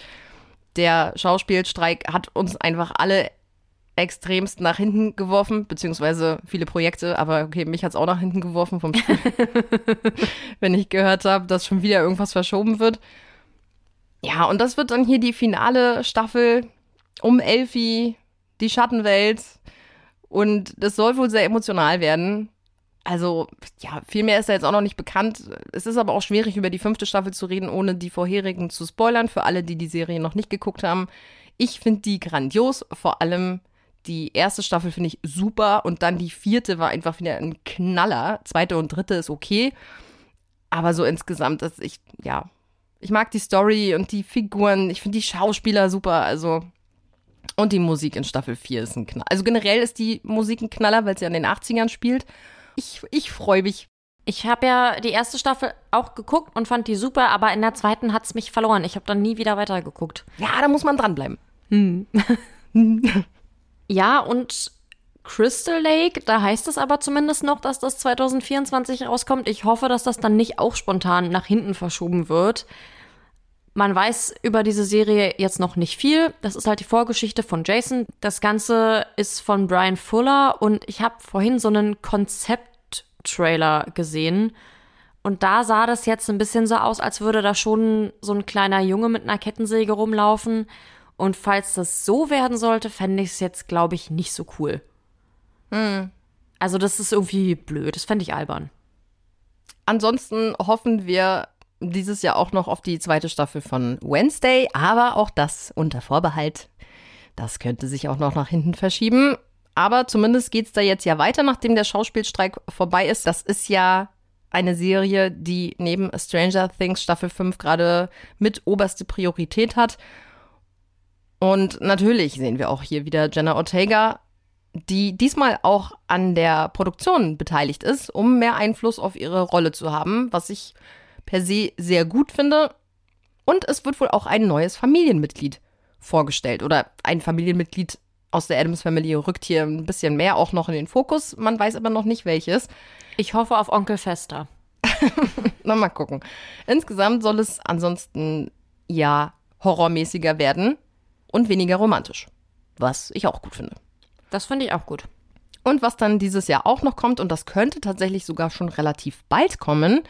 Der Schauspielstreik hat uns einfach alle extremst nach hinten geworfen, beziehungsweise viele Projekte, aber okay, mich hat es auch nach hinten geworfen vom Stuhl, wenn ich gehört habe, dass schon wieder irgendwas verschoben wird. Ja, und das wird dann hier die finale Staffel um Elfie, die Schattenwelt. Und das soll wohl sehr emotional werden. Also, ja, viel mehr ist da jetzt auch noch nicht bekannt. Es ist aber auch schwierig, über die fünfte Staffel zu reden, ohne die vorherigen zu spoilern, für alle, die die Serie noch nicht geguckt haben. Ich finde die grandios, vor allem die erste Staffel finde ich super und dann die vierte war einfach wieder ein Knaller. Zweite und dritte ist okay. Aber so insgesamt, dass ich, ja, ich mag die Story und die Figuren. Ich finde die Schauspieler super. Also, und die Musik in Staffel 4 ist ein Knaller. Also generell ist die Musik ein Knaller, weil sie an den 80ern spielt. Ich, ich freue mich. Ich habe ja die erste Staffel auch geguckt und fand die super, aber in der zweiten hat es mich verloren. Ich habe dann nie wieder weitergeguckt. Ja, da muss man dranbleiben. Ja, und Crystal Lake, da heißt es aber zumindest noch, dass das 2024 rauskommt. Ich hoffe, dass das dann nicht auch spontan nach hinten verschoben wird. Man weiß über diese Serie jetzt noch nicht viel. Das ist halt die Vorgeschichte von Jason. Das Ganze ist von Brian Fuller und ich habe vorhin so einen Konzept-Trailer gesehen. Und da sah das jetzt ein bisschen so aus, als würde da schon so ein kleiner Junge mit einer Kettensäge rumlaufen. Und falls das so werden sollte, fände ich es jetzt, glaube ich, nicht so cool. Hm. Also, das ist irgendwie blöd. Das fände ich albern. Ansonsten hoffen wir dieses Jahr auch noch auf die zweite Staffel von Wednesday, aber auch das unter Vorbehalt. Das könnte sich auch noch nach hinten verschieben. Aber zumindest geht es da jetzt ja weiter, nachdem der Schauspielstreik vorbei ist. Das ist ja eine Serie, die neben Stranger Things Staffel 5 gerade mit oberste Priorität hat. Und natürlich sehen wir auch hier wieder Jenna Ortega, die diesmal auch an der Produktion beteiligt ist, um mehr Einfluss auf ihre Rolle zu haben, was ich per se sehr gut finde. Und es wird wohl auch ein neues Familienmitglied vorgestellt oder ein Familienmitglied aus der Adams Family rückt hier ein bisschen mehr auch noch in den Fokus. Man weiß aber noch nicht welches. Ich hoffe auf Onkel Fester. Na, mal gucken. Insgesamt soll es ansonsten ja horrormäßiger werden und weniger romantisch. Was ich auch gut finde. Das finde ich auch gut. Und was dann dieses Jahr auch noch kommt, und das könnte tatsächlich sogar schon relativ bald kommen,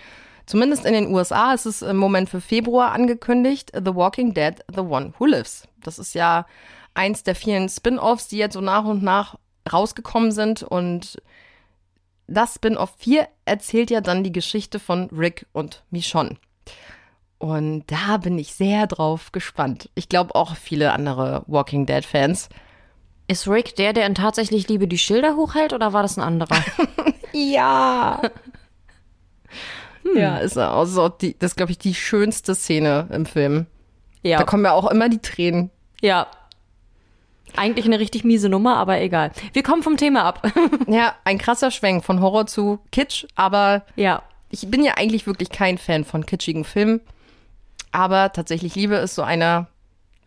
zumindest in den USA ist es im Moment für Februar angekündigt, The Walking Dead, The One Who Lives. Das ist ja eins der vielen Spin-offs, die jetzt so nach und nach rausgekommen sind. Und das Spin-off 4 erzählt ja dann die Geschichte von Rick und Michonne. Und da bin ich sehr drauf gespannt. Ich glaube auch viele andere Walking Dead-Fans. Ist Rick der, der in tatsächlich Liebe die Schilder hochhält oder war das ein anderer? ja. hm. Ja, ist also die, das glaube ich die schönste Szene im Film. Ja. Da kommen ja auch immer die Tränen. Ja. Eigentlich eine richtig miese Nummer, aber egal. Wir kommen vom Thema ab. ja, ein krasser Schwenk von Horror zu Kitsch, aber ja. Ich bin ja eigentlich wirklich kein Fan von kitschigen Filmen, aber tatsächlich Liebe ist so einer,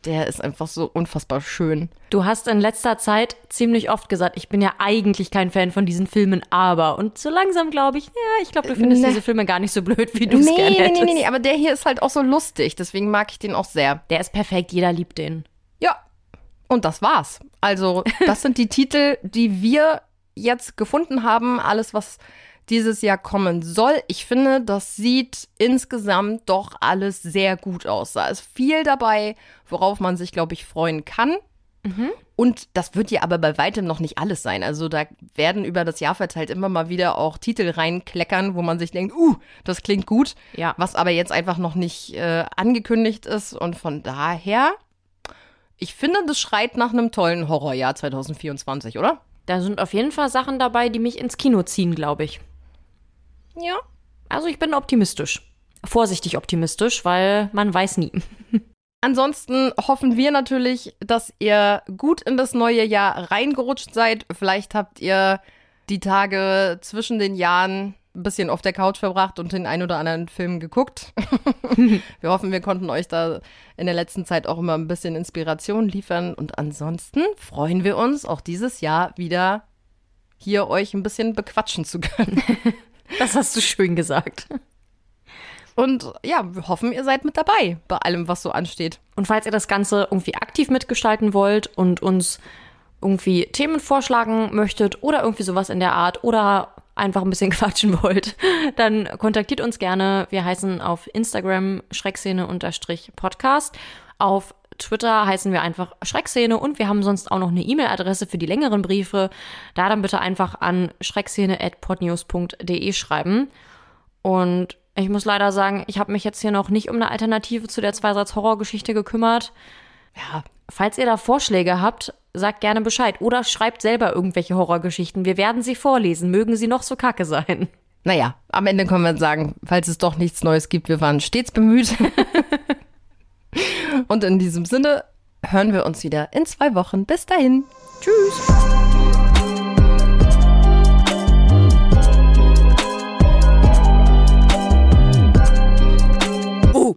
der ist einfach so unfassbar schön. Du hast in letzter Zeit ziemlich oft gesagt, ich bin ja eigentlich kein Fan von diesen Filmen, aber. Und so langsam glaube ich, ja, ich glaube, du findest nee. diese Filme gar nicht so blöd, wie du es nee, gerne hättest. Nee, nee, nee, aber der hier ist halt auch so lustig, deswegen mag ich den auch sehr. Der ist perfekt, jeder liebt den. Ja. Und das war's. Also, das sind die Titel, die wir jetzt gefunden haben. Alles, was dieses Jahr kommen soll. Ich finde, das sieht insgesamt doch alles sehr gut aus. Da ist viel dabei, worauf man sich, glaube ich, freuen kann. Mhm. Und das wird ja aber bei weitem noch nicht alles sein. Also da werden über das Jahr verteilt immer mal wieder auch Titel reinkleckern, wo man sich denkt, uh, das klingt gut. Ja. Was aber jetzt einfach noch nicht äh, angekündigt ist. Und von daher, ich finde, das schreit nach einem tollen Horrorjahr 2024, oder? Da sind auf jeden Fall Sachen dabei, die mich ins Kino ziehen, glaube ich. Ja. Also ich bin optimistisch. Vorsichtig optimistisch, weil man weiß nie. Ansonsten hoffen wir natürlich, dass ihr gut in das neue Jahr reingerutscht seid. Vielleicht habt ihr die Tage zwischen den Jahren ein bisschen auf der Couch verbracht und den ein oder anderen Film geguckt. wir hoffen, wir konnten euch da in der letzten Zeit auch immer ein bisschen Inspiration liefern. Und ansonsten freuen wir uns auch dieses Jahr wieder hier euch ein bisschen bequatschen zu können. Das hast du schön gesagt. Und ja, wir hoffen, ihr seid mit dabei bei allem, was so ansteht. Und falls ihr das Ganze irgendwie aktiv mitgestalten wollt und uns irgendwie Themen vorschlagen möchtet oder irgendwie sowas in der Art oder einfach ein bisschen quatschen wollt, dann kontaktiert uns gerne. Wir heißen auf Instagram Schreckszene-Podcast. Auf Twitter heißen wir einfach Schreckszene und wir haben sonst auch noch eine E-Mail-Adresse für die längeren Briefe. Da dann bitte einfach an schreckszene.podnews.de schreiben. Und ich muss leider sagen, ich habe mich jetzt hier noch nicht um eine Alternative zu der Zweisatz-Horrorgeschichte gekümmert. Ja, falls ihr da Vorschläge habt, sagt gerne Bescheid oder schreibt selber irgendwelche Horrorgeschichten. Wir werden sie vorlesen, mögen sie noch so kacke sein. Naja, am Ende können wir sagen, falls es doch nichts Neues gibt, wir waren stets bemüht. Und in diesem Sinne hören wir uns wieder in zwei Wochen. Bis dahin. Tschüss. Oh.